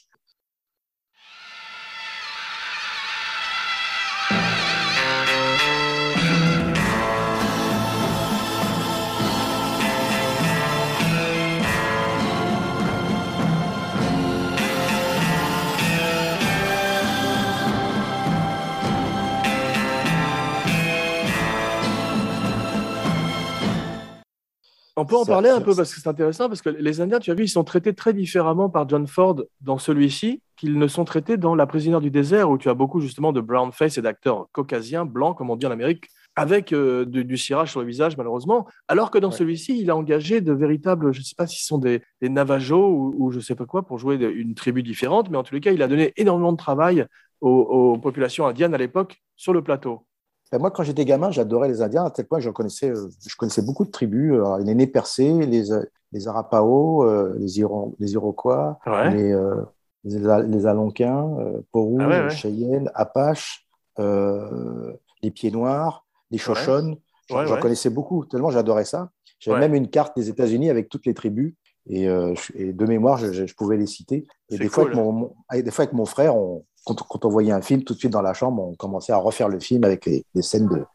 On peut en Ça- parler un peu parce que c'est intéressant, parce que les Indiens, tu as vu, ils sont traités très différemment par John Ford dans celui-ci qu'ils ne sont traités dans La prisonnière du désert, où tu as beaucoup justement de brown face et d'acteurs caucasiens, blancs, comme on dit en Amérique, avec euh, du, du cirage sur le visage, malheureusement. Alors que dans Ouais. celui-ci, il a engagé de véritables, je ne sais pas si ce sont des, des Navajos ou, ou je ne sais pas quoi, pour jouer de- une tribu différente, mais en tous les cas, il a donné énormément de travail aux, aux populations indiennes à l'époque sur le plateau. Ben, moi, quand j'étais gamin, j'adorais les Indiens, à tel point que je connaissais, euh, je connaissais beaucoup de tribus. Alors, les Nez percés, les, euh, les Arapaho, euh, les, Iron- les Iroquois, Ouais. les, euh, les, Al- les Alonquins, euh, Peaux-Rouges, Ah ouais, ouais. Cheyennes, Apaches, euh, les Pieds Noirs, les Shoshone. J'en connaissais beaucoup, tellement j'adorais ça. J'avais même une carte des États-Unis avec toutes les tribus. Et, euh, et de mémoire, je, pouvais les citer. Et des fois, cool. avec mon, mon- avec- des fois, avec mon frère, on- quand, quand on voyait un film, tout de suite dans la chambre, on commençait à refaire le film avec les, les scènes de,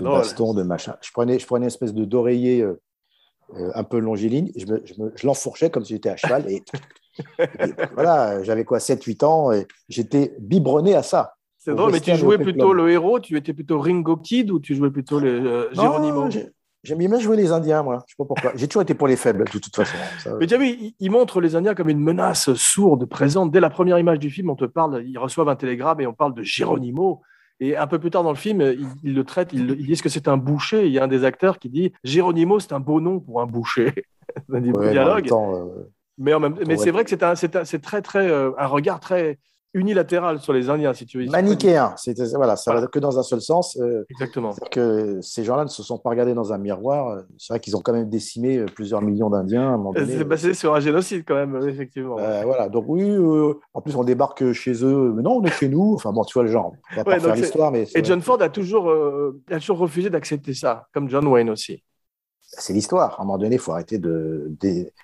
baston, de machin. Je prenais, je prenais une espèce de d'oreiller euh, euh, un peu longiligne, je, me- je, me- je l'enfourchais comme si j'étais à cheval. Et, et voilà, j'avais quoi, 7-8 ans, et j'étais biberonné à ça. C'est drôle, mais tu jouais plutôt le héros, tu étais plutôt Ringo Kid ou tu jouais plutôt Geronimo? j'ai- J'aime bien jouer les Indiens, moi. Je sais pas pourquoi. J'ai toujours été pour les faibles, de toute façon. Ça, Mais tu as vu, il, il montre les Indiens comme une menace sourde, présente. Dès la première image du film, on te parle, ils reçoivent un télégramme et on parle de Geronimo. Et un peu plus tard dans le film, ils, ils le traitent, ils, ils disent que c'est un boucher? Il y a un des acteurs qui dit Geronimo, c'est un beau nom pour un boucher. Un ouais, mais en même dialogue. temps, euh, Mais, en même- mais c'est vrai que c'est un, c'est un- c'est très, très, euh, un regard très unilatéral sur les Indiens, si tu veux. Manichéen. Voilà, ça Voilà. va que dans un seul sens. euh, Exactement. Que ces gens-là ne se sont pas regardés dans un miroir. C'est vrai qu'ils ont quand même décimé euh, plusieurs millions d'Indiens. C'est basé sur un génocide quand même, effectivement. Euh, voilà, donc oui, euh, en plus on débarque chez eux, mais non, on est chez nous. Enfin bon, tu vois le genre. On va pas Ouais, c'est- l'histoire, mais Et. John Ford a toujours, a toujours refusé d'accepter ça, comme John Wayne aussi. C'est l'histoire. À un moment donné, il faut arrêter de,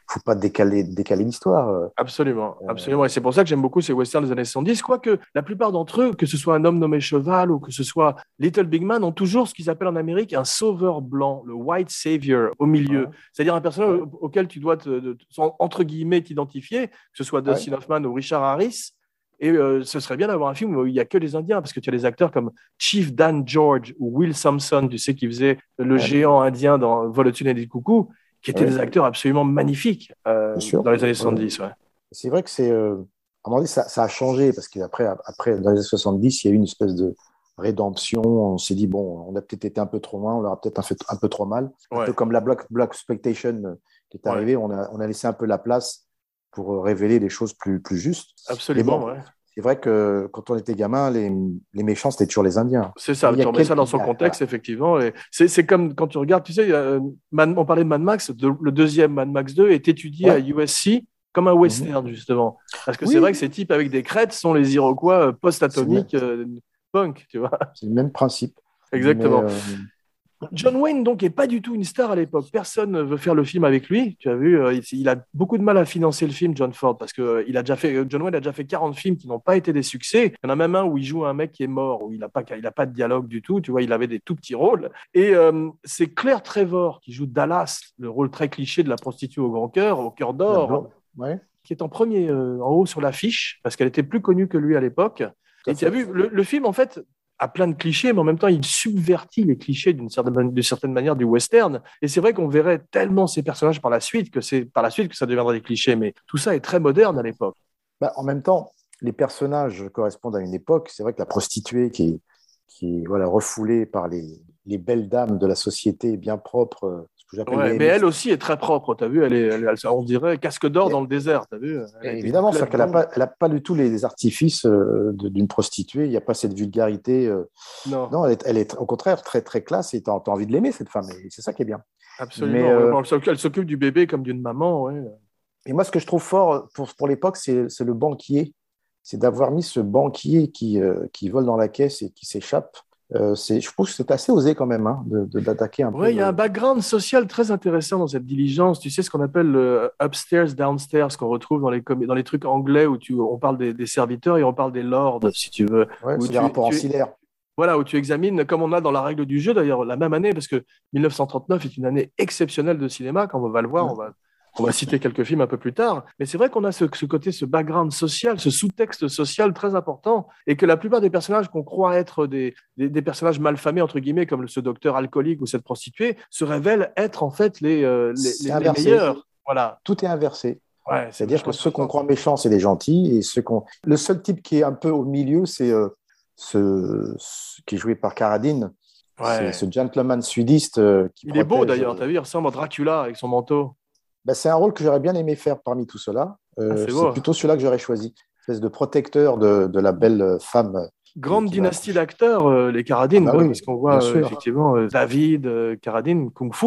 faut pas décaler, décaler l'histoire. euh. Absolument, Euh, absolument. Et c'est pour ça que j'aime beaucoup ces westerns des années 70, quoique la plupart d'entre eux, que ce soit un homme nommé Cheval ou que ce soit Little Big Man, ont toujours ce qu'ils appellent en Amérique un sauveur blanc, le white savior au milieu. Ouais. C'est-à-dire un personnage au- auquel tu dois, te, entre guillemets, t'identifier, que ce soit Dustin Hoffman ou Richard Harris. Et euh, ce serait bien d'avoir un film où il n'y a que les Indiens, parce que tu as des acteurs comme Chief Dan George ou Will Sampson, tu sais, qui faisait le Ouais. géant indien dans Vol au-dessus des coucou, qui étaient Ouais. des acteurs absolument magnifiques euh, dans les années Ouais. 70. ouais. C'est vrai que c'est, euh, à un moment donné, ça, ça a changé parce qu'après, après, dans les années 70, il y a eu une espèce de rédemption. On s'est dit bon, on a peut-être été un peu trop loin, on leur a peut-être fait un peu trop mal. Un peu comme la Black, Black Expectation euh, qui est arrivée, on, a, on a laissé un peu la place pour euh, révéler des choses plus, plus justes. Absolument, bon, ouais. C'est vrai que quand on était gamin, les, les méchants, c'était toujours les Indiens. C'est ça, tu remets ça dans son contexte, effectivement. et C'est c'est comme quand tu regardes, tu sais, euh, Man- on parlait de Mad Max, de- le deuxième Mad Max 2 est étudié Ouais. à USC comme un western, justement. Parce que c'est vrai que ces types avec des crêtes sont les Iroquois euh, post-atomiques euh, punk, tu vois. C'est le même principe. Exactement. Mais, euh, John Wayne, donc, est pas du tout une star à l'époque. Personne ne veut faire le film avec lui. Tu as vu, euh, il, a beaucoup de mal à financer le film, John Ford, parce que euh, il a déjà fait, John Wayne a déjà fait 40 films qui n'ont pas été des succès. Il y en a même un où il joue un mec qui est mort, où il n'a pas, il a pas de dialogue du tout. Tu vois, il avait des tout petits rôles. Et euh, c'est Claire Trevor qui joue Dallas, le rôle très cliché de la prostituée au grand cœur, au cœur d'or, ouais. qui est en premier, euh, en haut sur l'affiche, parce qu'elle était plus connue que lui à l'époque. Et tu as vu, le, le film, en fait, a plein de clichés, mais en même temps, il subvertit les clichés d'une certaine, manière du western. Et c'est vrai qu'on verrait tellement ces personnages par la suite que c'est par la suite que ça deviendrait des clichés. Mais tout ça est très moderne à l'époque. Bah, en même temps, les personnages correspondent à une époque. C'est vrai que la prostituée qui est, qui est voilà, refoulée par les, les belles dames de la société bien propres, euh, ce que j'appelle Ouais, les- mais elle aussi est très propre. Tu as vu, elle est, elle est- on dirait casque d'or dans le désert. T'as vu Elle Évidemment, c'est qu'elle n'a pas, du tout les, les artifices euh, d'une prostituée. Il n'y a pas cette vulgarité. euh. Non, Non, elle est, elle est au contraire très très classe et tu as, envie de l'aimer cette femme. Et c'est ça qui est bien. absolument. mais, euh, Elle s'occupe du bébé comme d'une maman. Ouais. Et moi, ce que je trouve fort pour, pour l'époque, c'est c'est le banquier. C'est d'avoir mis ce banquier qui, qui vole dans la caisse et qui s'échappe. Euh, c'est- je trouve que c'est assez osé quand même hein, de- de- d'attaquer un peu. Oui, il y a un background social très intéressant dans cette diligence. Tu sais ce qu'on appelle le upstairs, downstairs, qu'on retrouve dans les, dans les trucs anglais où tu, on parle des, des serviteurs et on parle des lords, si tu veux. Ouais, c'est des rapports ancillaires. Voilà, où tu examines, comme on a dans la règle du jeu, d'ailleurs, la même année, parce que 1939 est une année exceptionnelle de cinéma, comme on va le voir, Ouais. on va, on va citer quelques films un peu plus tard. Mais c'est vrai qu'on a ce, ce côté, ce background social, ce sous-texte social très important, et que la plupart des personnages qu'on croit être des, des, des personnages malfamés, entre guillemets, comme ce docteur alcoolique ou cette prostituée, se révèlent être en fait les, euh, les, meilleurs. Voilà. Tout est inversé. Ouais, C'est-à-dire que ceux qu'on croit méchants, c'est les gentils. Et ceux qu'on... Le seul type qui est un peu au milieu, c'est euh, ce... ce- qui est joué par Carradine. Ouais. C'est ce gentleman sudiste. euh, qui Il est beau d'ailleurs, tu as vu, il ressemble à Dracula avec son manteau. Bah, c'est un rôle que j'aurais bien aimé faire parmi tout cela. Euh, Ah, c'est plutôt celui-là que j'aurais choisi. Espèce de protecteur de, de la belle femme. Grande qui va- dynastie d'acteurs, euh, les Carradine, Ah bah oui, parce qu'on voit euh, effectivement euh, David, euh, Carradine, Kung Fu.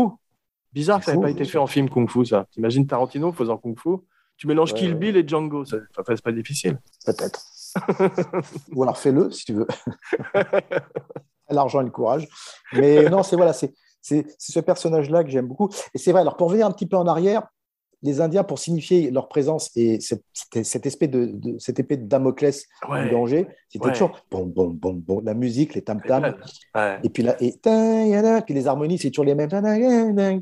Bizarre que ça n'ait pas été fait en film Kung Fu, ça. T'imagines Tarantino faisant Kung Fu? Tu mélanges Ouais, Kill. Bill et Django, ça, enfin, c'est pas difficile. Peut-être. Ou alors fais-le si tu veux. L'argent et le courage. Mais non, c'est voilà, c'est c'est ce personnage-là que j'aime beaucoup. Et c'est vrai. Alors pour revenir un petit peu en arrière, les Indiens pour signifier leur présence et cette, espèce de, de- cette épée de Damoclès du Ouais. danger, c'était Ouais. toujours bon bon bon bon la musique, les tam tam. Ouais. Et puis là, et, puis les harmonies, c'est toujours les mêmes. Et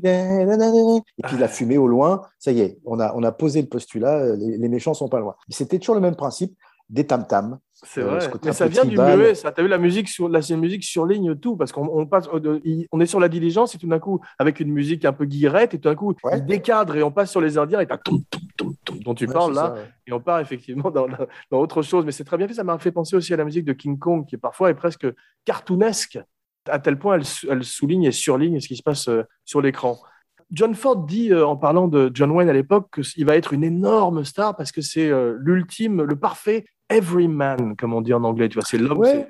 puis la fumée au loin, ça y est, on a, on a posé le postulat, les, les méchants sont pas loin. C'était toujours le même principe. Des tam-tams. C'est Euh, vrai. ce côté Mais ça vient du muet, ça. T'as vu la musique sur la musique surligne tout parce qu'on on passe, euh, on est sur la diligence et tout d'un coup avec une musique un peu guillerette et tout d'un coup Ouais. il décadre et on passe sur les Indiens et t'as tom tom tom tom dont tu Ouais, parles là ça, ouais. et on part effectivement dans, dans- dans autre chose. Mais c'est très bien fait. Ça m'a fait penser aussi à la musique de King Kong qui parfois est presque cartoonesque à tel point elle, elle souligne et surligne ce qui se passe euh, sur l'écran. John Ford dit euh, en parlant de John Wayne à l'époque qu'il va être une énorme star parce que c'est euh, l'ultime, le parfait everyman, comme on dit en anglais. Tu vois, c'est l'homme. Ouais.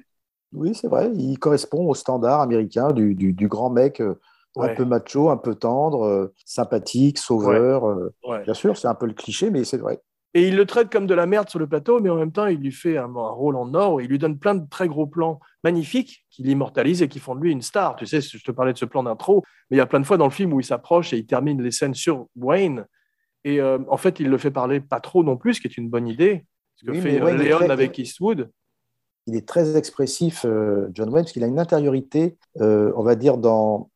Oui, c'est vrai. Il correspond au standard américain du, du, du grand mec euh, Ouais. un peu macho, un peu tendre, sympathique, sauveur. ouais. Bien sûr, c'est un peu le cliché, mais c'est vrai. Et il le traite comme de la merde sur le plateau, mais en même temps, il lui fait un, un rôle en or où il lui donne plein de très gros plans magnifiques qui l'immortalisent et qui font de lui une star. Tu sais, je te parlais de ce plan d'intro, mais il y a plein de fois dans le film où il s'approche et il termine les scènes sur Wayne. Et euh, en fait, il le fait parler pas trop non plus, ce qui est une bonne idée. Ce que Oui, fait Wayne Léon très- avec Eastwood. Il est très expressif, euh, John Wayne, parce qu'il a une intériorité, euh, on va dire, dans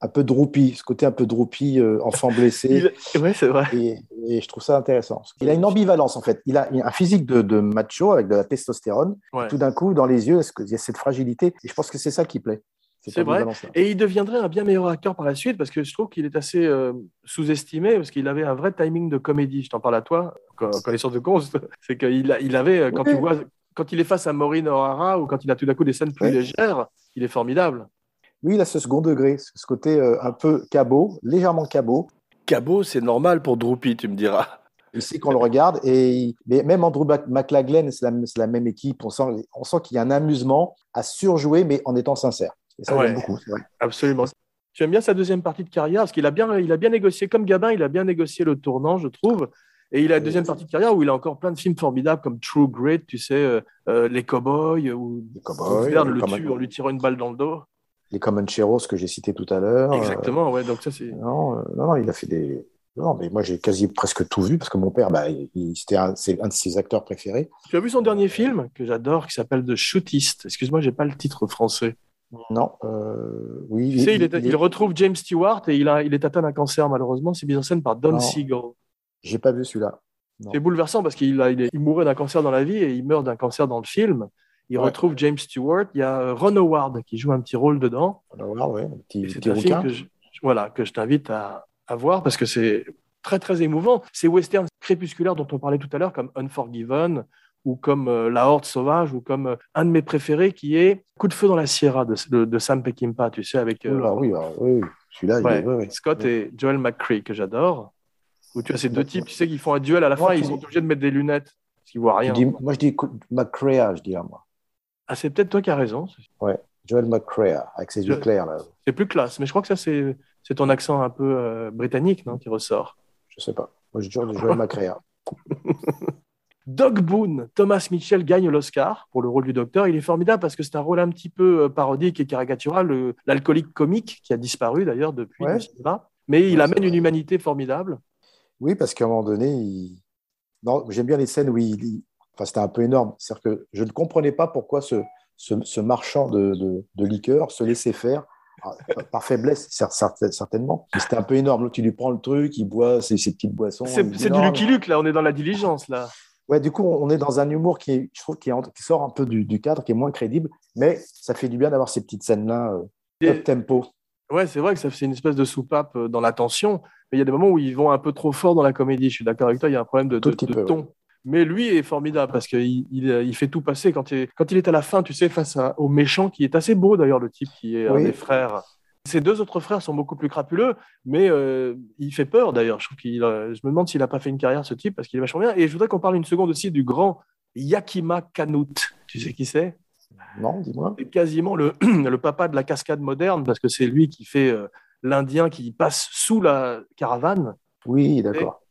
un peu droopy, ce côté un peu droopy, euh, enfant blessé. Ouais, c'est vrai. Et, et je trouve ça intéressant. Il a une ambivalence, en fait. Il a un physique de, de macho avec de la testostérone. Ouais. Tout d'un coup, dans les yeux, il y a cette fragilité? Et je pense que c'est ça qui plaît. C'est vrai. Et il deviendrait un bien meilleur acteur par la suite parce que je trouve qu'il est assez euh, sous-estimé parce qu'il avait un vrai timing de comédie. Je t'en parle à toi, co- connaissance de cause. C'est qu'il il avait, euh, quand Oui. tu vois, quand il est face à Maureen O'Hara ou quand il a tout d'un coup des scènes plus Oui. légères, il est formidable. Oui, il a ce second degré, ce côté euh, un peu cabot, légèrement cabot. Cabot, c'est normal pour Droopy, tu me diras. Il sait qu'on le regarde. Et il- mais même Andrew McLaglen, c'est la, c'est la même équipe. On sent, on sent qu'il y a un amusement à surjouer, mais en étant sincère. Et ça, Ouais. j'aime beaucoup. vrai. Absolument. Tu aimes bien sa deuxième partie de carrière? Parce qu'il a bien, il a bien négocié, comme Gabin, il a bien négocié le tournant, je trouve. Et il a une deuxième partie de carrière où il a encore plein de films formidables comme True Grit, tu sais, euh, euh, Les Cowboys, où Les Cowboys, le tue en lui tirant une balle dans le dos. Les Comancheros que j'ai cités tout à l'heure. euh, Exactement, ouais. Donc ça, c'est. Non, euh, non, non, il a fait des. Non, mais moi j'ai quasi presque tout vu parce que mon père, bah, c'était un, c'est un de ses acteurs préférés. Tu as vu son dernier film que j'adore, qui s'appelle The Shootist. Excuse-moi, j'ai pas le titre français. Non, euh, oui. Tu sais, il, est- il il est- retrouve James Stewart et il, a, il est atteint d'un cancer malheureusement. C'est mis en scène par Don. Siegel. J'ai pas vu celui-là. C'est bouleversant parce qu'il a- il, il mourait d'un cancer dans la vie et il meurt d'un cancer dans le film. Il Ouais. retrouve James Stewart. Il y a euh, Ron Howard qui joue un petit rôle dedans. On va voir, ouais, un petit, petit un film que je, voilà, que je t'invite à, à voir parce que c'est très très émouvant. Ces westerns crépusculaires dont on parlait tout à l'heure, comme Unforgiven ou comme euh, La Horde sauvage ou comme euh, un de mes préférés qui est Coup de feu dans la Sierra de, de, de Sam Peckinpah, tu sais, avec euh, Oula, oui, ah, oui, oui. celui-là, il ouais, est- ouais, ouais. Scott et Joel McCree que j'adore. Où tu as ces deux types, tu sais, qui font un duel à la fin, ils sont obligés de mettre des lunettes parce qu'ils voient rien. dis- moi, je dis McCrea, je dis à moi. Ah, c'est peut-être toi qui as raison. Joel McCrea, avec ses yeux clairs, là. C'est plus classe, mais je crois que ça, c'est c'est ton accent un peu euh, britannique non, qui ressort. Je sais pas. Moi, je dis Joel McCrea. Doug Boone, Thomas Mitchell gagne l'Oscar pour le rôle du docteur. Il est formidable parce que c'est un rôle un petit peu euh, parodique et caricatural, l'alcoolique comique qui a disparu d'ailleurs depuis Ouais. le cinéma. Mais il Ouais, amène une humanité formidable. Oui, parce qu'à un moment donné, il... non, j'aime bien les scènes où il. Enfin, c'était un peu énorme. C'est-à-dire que je ne comprenais pas pourquoi ce, ce, ce marchand de, de, de liqueur se laissait faire. Ah, Par, faiblesse, cer- cer- certainement. C'était un peu énorme. L'autre, il lui prend le truc, il boit ses, ses petites boissons. C'est du Lucky Luke, là, on est dans la diligence, là. Ouais, du coup, on est dans un humour qui, est, je trouve, qui, est en- qui sort un peu du, du cadre, qui est moins crédible, mais ça fait du bien d'avoir ces petites scènes-là, euh, up tempo. Ouais, c'est vrai que ça c'est une espèce de soupape euh, dans la tension, mais il y a des moments où ils vont un peu trop fort dans la comédie. Je suis d'accord avec toi, il y a un problème de, Tout de- petit de peu, ton. Mais lui est formidable parce qu'il il, euh, il fait tout passer. Quand il, est, quand il est à la fin, tu sais, face à- au méchant, qui est assez beau d'ailleurs, le type qui est un des frères. Ses deux autres frères sont beaucoup plus crapuleux, mais euh, il fait peur d'ailleurs. Je, trouve qu'il, euh, je me demande s'il n'a pas fait une carrière, ce type, parce qu'il est vachement bien. Et je voudrais qu'on parle une seconde aussi du grand Yakima Kanut. Tu sais qui c'est? Non, dis-moi. c'est quasiment le, le papa de la cascade moderne parce que c'est lui qui fait euh, l'Indien qui passe sous la caravane Oui, d'accord. et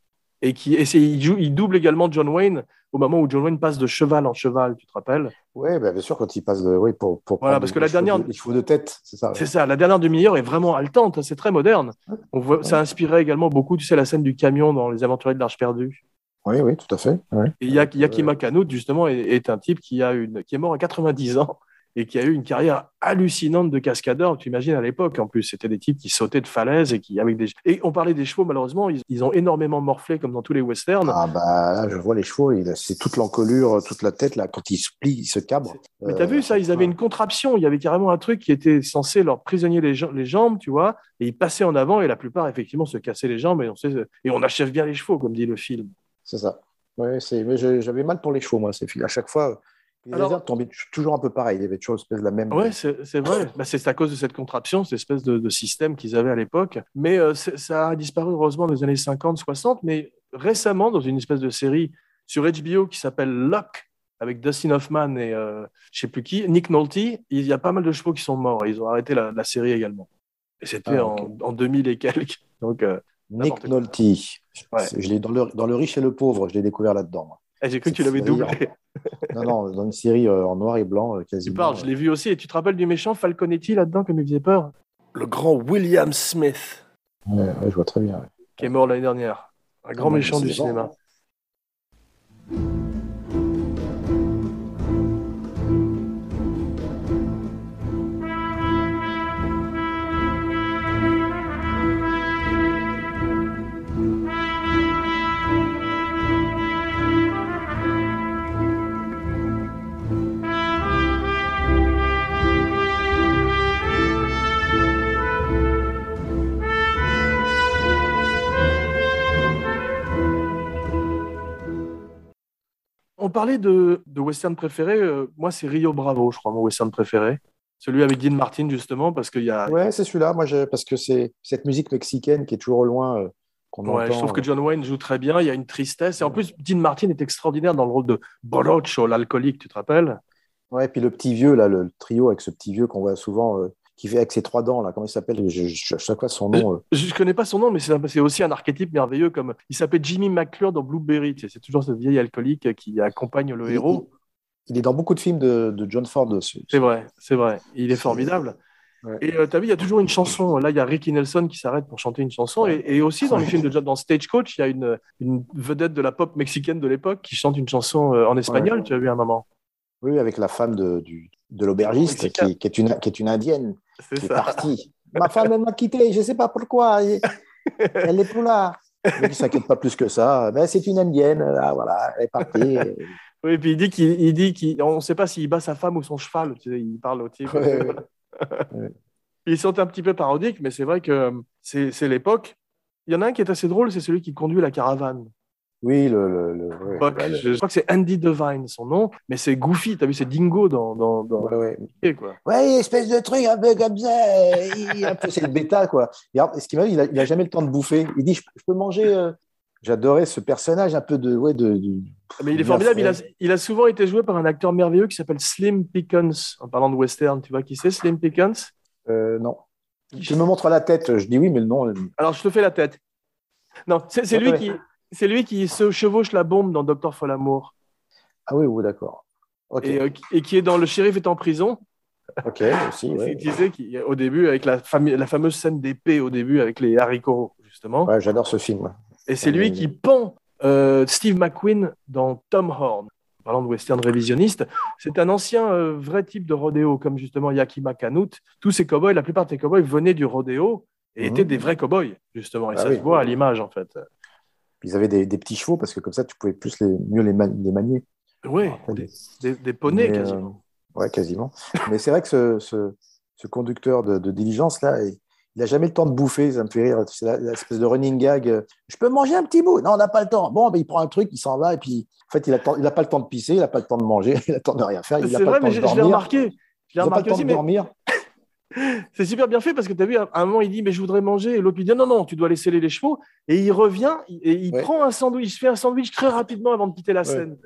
qui et c'est- il, joue- il double également John Wayne au moment où John Wayne passe de cheval en cheval, tu te rappelles? Oui, bah, bien sûr, quand il passe de. Oui, pour, pour Voilà, parce que la dernière- de- les cheveux de tête, c'est ça. ouais. C'est ça, la dernière demi-heure est vraiment haletante, c'est très moderne. On voit, ça a inspiré également beaucoup, tu sais, la scène du camion dans Les Aventuriers de l'Arche perdue. Oui, oui, tout à fait. Ouais. Et Yak- Yakima Kanut, justement, est, est un type qui, a une, qui est mort à 90 ans et qui a eu une carrière hallucinante de cascadeur. Tu imagines à l'époque, en plus, c'était des types qui sautaient de falaises et qui avec des et on parlait des chevaux. Malheureusement, ils, ils ont énormément morflé comme dans tous les westerns. Ah bah là, je vois les chevaux, c'est toute l'encolure, toute la tête là, quand ils se plient, ils se cabrent. Mais t'as Euh, vu ça Ils avaient une contraption. Il y avait carrément un truc qui était censé leur prisonnier les, jam- les jambes, tu vois. Et ils passaient en avant et la plupart effectivement se cassaient les jambes et on, sait, et on achève bien les chevaux, comme dit le film. C'est ça. Je- j'avais mal pour les chevaux, moi, ces filles. À chaque fois, les Alors- réserves tombaient toujours un peu pareil. Il y avait toujours une espèce de la même. Ouais, c'est vrai. Bah, c'est à cause de cette contraption, cette espèce de, de système qu'ils avaient à l'époque. Mais euh, ça a disparu heureusement dans les années 50, 60. Mais récemment, dans une espèce de série sur HBO qui s'appelle Luck, avec Dustin Hoffman et euh, je sais plus qui, Nick Nolte, il y a pas mal de chevaux qui sont morts. Ils ont arrêté la, la série également. Et c'était Ah, en, ok. en 2000 et quelques. Donc, euh, Nick. Nolte. Ouais. Je l'ai dans le, dans le riche et le pauvre, je l'ai découvert là-dedans. Eh, j'ai cru que tu l'avais doublé. Non, non, dans une série euh, en noir et blanc, euh, Tu quasiment. parles, je l'ai vu aussi. Et tu te rappelles du méchant Falconetti là-dedans, comme il faisait peur? Le grand William Smith, Ouais, ouais, je vois très bien. ouais. qui est mort l'année dernière. Un grand Ah bon, méchant du bon. cinéma. On parlait de, de western préféré. euh, moi, c'est Rio Bravo, je crois, mon western préféré. Celui avec Dean Martin, justement, parce qu'il y a. Ouais, c'est celui-là, moi, parce que c'est cette musique mexicaine qui est toujours au loin, euh, qu'on Ouais, entend. je trouve que euh, John Wayne joue très bien. Il y a une tristesse. Et en plus, Dean Martin est extraordinaire dans le rôle de Borocho, l'alcoolique, tu te rappelles? Ouais, puis le petit vieux, là, le, le trio avec ce petit vieux qu'on voit souvent, qui fait avec ses trois dents, là, comment il s'appelle? Je, je, chaque fois son nom. euh, Je ne connais pas son nom, mais c'est aussi un archétype merveilleux. comme Il s'appelle Jimmy McClure dans Blueberry. Tu sais, C'est toujours ce vieil alcoolique qui accompagne le il- héros. Il est dans beaucoup de films de, de John Ford. ce- C'est vrai, c'est vrai. Il est formidable. Ouais. Et tu as vu, il y a toujours une chanson. Là, il y a Ricky Nelson qui s'arrête pour chanter une chanson. Et, et aussi, dans le film de John, dans Stagecoach, il y a une, une vedette de la pop mexicaine de l'époque qui chante une chanson euh, en espagnol. Tu as vu un moment? Oui, avec la femme de, du, de l'aubergiste, qui, qui est une, qui est une indienne, C'est qui est ça. partie. Ma femme, elle m'a quitté, je ne sais pas pourquoi. Elle elle est plus là. Mais il s'inquiète pas plus que ça. Ben, c'est une indienne, ah, voilà, elle est partie. Oui, et puis il dit qu'il il dit qu'il, on ne sait pas s'il bat sa femme ou son cheval. Tu sais, il parle au type. Ouais, ouais. Ouais. Ils sont un petit peu parodiques, mais c'est vrai que euh, c'est c'est l'époque. Il y en a un qui est assez drôle, c'est celui qui conduit la caravane. Oui, le. le, le- ouais, Je crois que c'est Andy Devine, son nom, mais c'est Goofy. T'as vu, c'est Dingo dans, dans, dans ouais, quoi. Ouais, espèce de truc un peu comme ça. peu- C'est le bêta, quoi. Et alors, ce qui m'a dit, il a, il a jamais le temps de bouffer. Il dit, je, je peux manger. euh, J'adorais ce personnage un peu de. Ouais, de, de- Mais il est formidable. Il a, fait. il a souvent été joué par un acteur merveilleux qui s'appelle Slim Pickens. En parlant de western, tu vois qui c'est, Slim Pickens? Euh, non. Tu me montres la tête. Je dis oui, mais le nom. euh, Alors, je te fais la tête. Non, c'est lui, ouais. qui, c'est lui qui se chevauche la bombe dans Docteur Folamour Ah oui, oui, d'accord. Et, euh, qui- et qui est dans Le shérif est en prison. Ok, aussi. Il Ouais. disait qu'il- au début, avec la, fameuse scène d'épée au début avec les haricots, justement. Ouais, J'adore ce film. Et c'est lui qui pend euh, Steve McQueen dans Tom Horn. Parlant de western révisionniste, c'est un ancien euh, vrai type de rodéo, comme justement Yakima Canute. Tous ces cowboys, la plupart des cowboys venaient du rodéo et Mhm. étaient des vrais cowboys, justement. Et Ah ça oui. se voit à l'image, en fait. Ils avaient des, des petits chevaux parce que comme ça, tu pouvais plus les, mieux les, ma- les manier. Oui, des, des, des poneys Mais, quasiment. euh, ouais, quasiment. Mais c'est vrai que ce, ce, ce conducteur de, de diligence, là, il n'a jamais le temps de bouffer. Ça me fait rire. C'est la- l'espèce de running gag. euh, Je peux manger un petit bout Non, on n'a pas le temps. Bon, ben, il prend un truc, il s'en va. Et puis, en fait, il n'a il a pas le temps de pisser, il n'a pas le temps de manger, il n'a pas le temps de rien faire. C'est vrai, le temps mais je, l'ai remarqué. Je l'ai n'ont pas le remarqué temps aussi, de mais dormir. c'est super bien fait parce que tu as vu, à un moment, il dit Mais je voudrais manger. Et l'autre lui dit Non, non, tu dois laisser les chevaux. Et il revient et il Ouais. prend un sandwich. Il se fait un sandwich très rapidement avant de quitter la scène.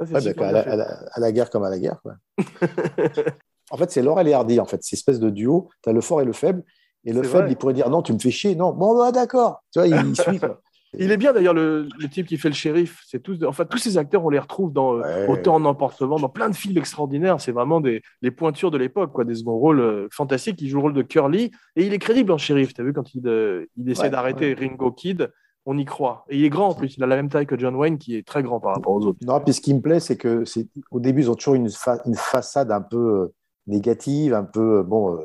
Ça, Ouais, à, la, fait. à la- à la guerre comme à la guerre. Quoi. en fait, c'est Laurel et Hardy, en fait. C'est espèce de duo. Tu as le fort et le faible. Et le faible, vrai. il pourrait dire non, tu me fais chier. Non, bon, bah, d'accord. Tu vois, il, il suit. Quoi. Il est bien d'ailleurs le, le type qui fait le shérif. C'est tous, enfin tous ces acteurs, on les retrouve dans euh, Ouais. Autant en emportement, dans plein de films extraordinaires. C'est vraiment des les pointures de l'époque, quoi, des seconds rôles euh, fantastiques. Il joue le rôle de Curly et il est crédible en shérif. T'as vu quand il, euh, il essaie Ouais, d'arrêter Ringo Kid, on y croit. Et il est grand en plus. Il a la même taille que John Wayne, qui est très grand par rapport aux autres. Non, puis ce qui me plaît, c'est que c'est au début, ils ont toujours une, fa- une façade un peu négative, un peu bon.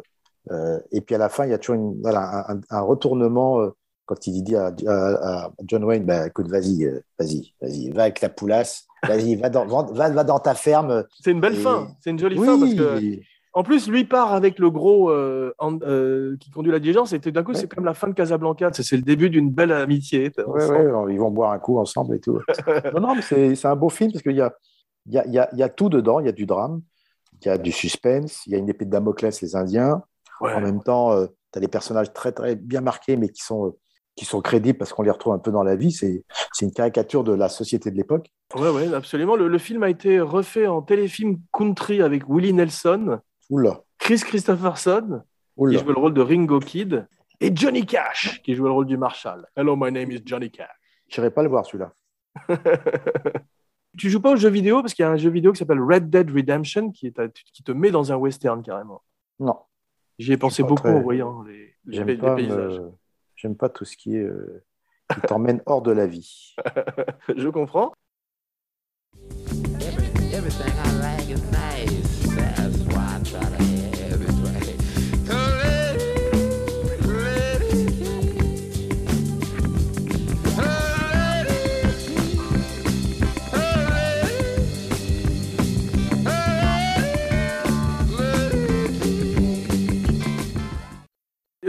euh, et puis à la fin, il y a toujours une, voilà, un, un retournement quand il dit à, à- à John Wayne, bah, écoute, vas-y, euh, vas-y, vas-y, va avec ta poulasse, vas-y, va dans, va, va dans ta ferme. C'est une belle Et- fin. C'est une jolie fin parce que, en plus, lui part avec le gros euh, en- euh, qui conduit la diligence et d'un coup, Ouais. c'est comme la fin de Casablanca. C'est le début d'une belle amitié. Ouais, ouais, ils vont boire un coup ensemble et tout. non, non, mais c'est un beau film parce qu'il y a, y, a, y, a, y a tout dedans. Il y a du drame, il y a du suspense, il y a une épée de Damoclès, les Indiens. En même temps, tu as des personnages très, très bien marqués, mais qui sont, euh, qui sont crédibles parce qu'on les retrouve un peu dans la vie. C'est une caricature de la société de l'époque. Ouais, ouais, absolument. Le, le film a été refait en téléfilm country avec Willie Nelson, Oula, Chris Christopherson, qui jouait le rôle de Ringo Kid, et Johnny Cash, qui jouait le rôle du Marshal. Hello, my name is Johnny Cash. Je n'irai pas le voir celui-là. Tu joues pas aux jeux vidéo? Parce qu'il y a un jeu vidéo qui s'appelle Red Dead Redemption qui, est à- qui te met dans un western carrément. Non, J'y ai pensé beaucoup très- en voyant les, paysages. me- j'aime pas tout ce qui est euh, qui t'emmène hors de la vie. Je comprends.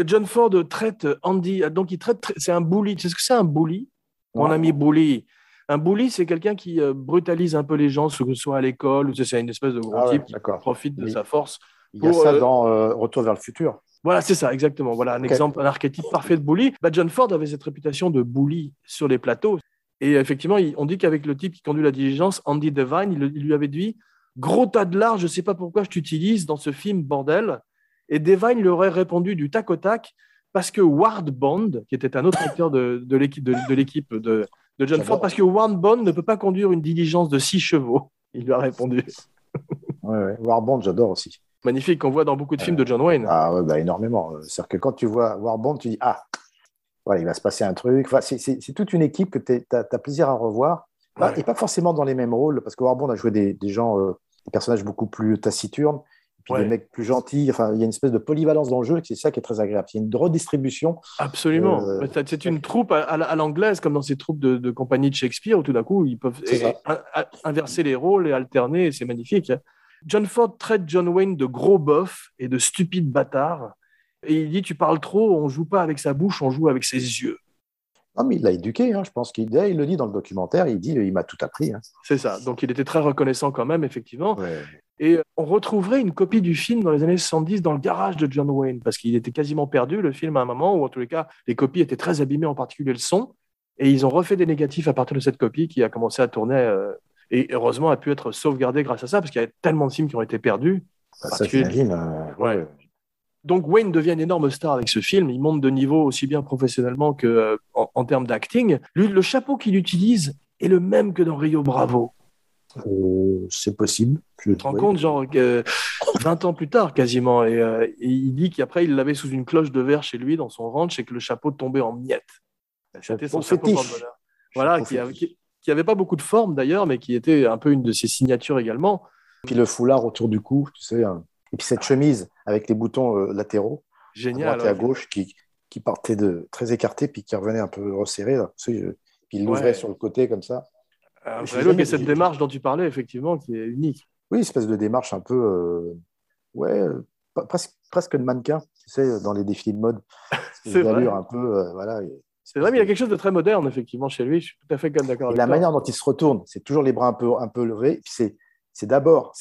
John Ford traite Andy, donc il traite, c'est un bully. Tu sais ce que c'est un bully? Mon ami bully? Un bully, c'est quelqu'un qui euh, brutalise un peu les gens, que ce soit à l'école, ou c'est une espèce de gros Ah ouais, type qui profite de Oui. sa force. Il y a Pour, ça euh, dans euh, Retour vers le futur. Voilà, c'est ça, exactement. Voilà un exemple, un archétype parfait de bully. Bah, John Ford avait cette réputation de bully sur les plateaux. Et effectivement, on dit qu'avec le type qui conduit la diligence, Andy Devine, il lui avait dit Gros tas de lard, je ne sais pas pourquoi je t'utilise dans ce film, bordel. Et Devine lui aurait répondu du tac au tac parce que Ward Bond, qui était un autre acteur de, de l'équipe de, de l'équipe de, de John. Ford, parce que Ward Bond ne peut pas conduire une diligence de six chevaux. Il lui a répondu. Ouais, ouais. Warband, j'adore aussi. Magnifique, qu'on voit dans beaucoup de films de John Wayne. Ah ouais, bah, énormément. C'est-à-dire que quand tu vois Warband, tu dis Ah, voilà, il va se passer un truc. Enfin, c'est- toute une équipe que tu as, plaisir à revoir. Ouais. Et pas forcément dans les mêmes rôles, parce que Warband a joué des, des gens, euh, des personnages beaucoup plus taciturnes, puis Ouais. des mecs plus gentils. Enfin, il y a une espèce de polyvalence dans le jeu, et c'est ça qui est très agréable. Il y a une redistribution. Absolument. Euh, Mais c'est- une troupe à, à la- à l'anglaise, comme dans ces troupes de, de compagnie de Shakespeare, où tout d'un coup, ils peuvent inverser les rôles et alterner, et c'est magnifique. hein. John Ford traite John Wayne de gros bof et de stupide bâtard. Et il dit Tu parles trop, on joue pas avec sa bouche, on joue avec ses yeux. Non, mais il l'a éduqué, hein, je pense qu'il il le dit dans le documentaire, il dit il m'a tout appris. hein. C'est ça. Donc il était très reconnaissant quand même, effectivement. Ouais. Et on retrouverait une copie du film dans les années 70 dans le garage de John Wayne, parce qu'il était quasiment perdu, le film, à un moment, ou en tous les cas, les copies étaient très abîmées, en particulier le son. Et ils ont refait des négatifs à partir de cette copie qui a commencé à tourner. euh, et heureusement, a pu être sauvegardée grâce à ça, parce qu'il y avait tellement de films qui ont été perdus. Bah, ça, Particulier- j'imagine. euh, Ouais. Donc Wayne devient une énorme star avec ce film. Il monte de niveau aussi bien professionnellement que euh, en, en termes d'acting. Le chapeau qu'il utilise est le même que dans Rio Bravo. Euh, c'est possible. Je Tu te rends compte, genre, que 20 ans plus tard, quasiment. Et, euh, et il dit qu'après, il l'avait sous une cloche de verre chez lui, dans son ranch, et que le chapeau tombait en miettes. C'était son Chapeau. Voilà, qui, avait- fétiche. qui, qui avait pas beaucoup de forme d'ailleurs, mais qui était un peu une de ses signatures également. Puis le foulard autour du cou, tu sais. hein. Et puis cette chemise avec les boutons euh, latéraux, à Génial. et à ouais. gauche, qui, qui partait de très écarté, puis qui revenait un peu resserré. Là. Puis il l'ouvrait Ouais. sur le côté comme ça. Sais look jamais, et cette démarche dont tu parlais, effectivement, qui est unique. Oui, espèce de démarche un peu, euh, ouais, euh, presque, presque de mannequin, tu sais, dans les défilés de mode. C'est vrai. un peu, euh, voilà. C'est vrai, mais il y a quelque chose de très moderne, effectivement, chez lui. Je suis tout à fait comme d'accord avec la toi. manière dont il se retourne, c'est toujours les bras un peu, un peu levés. C'est, d'abord,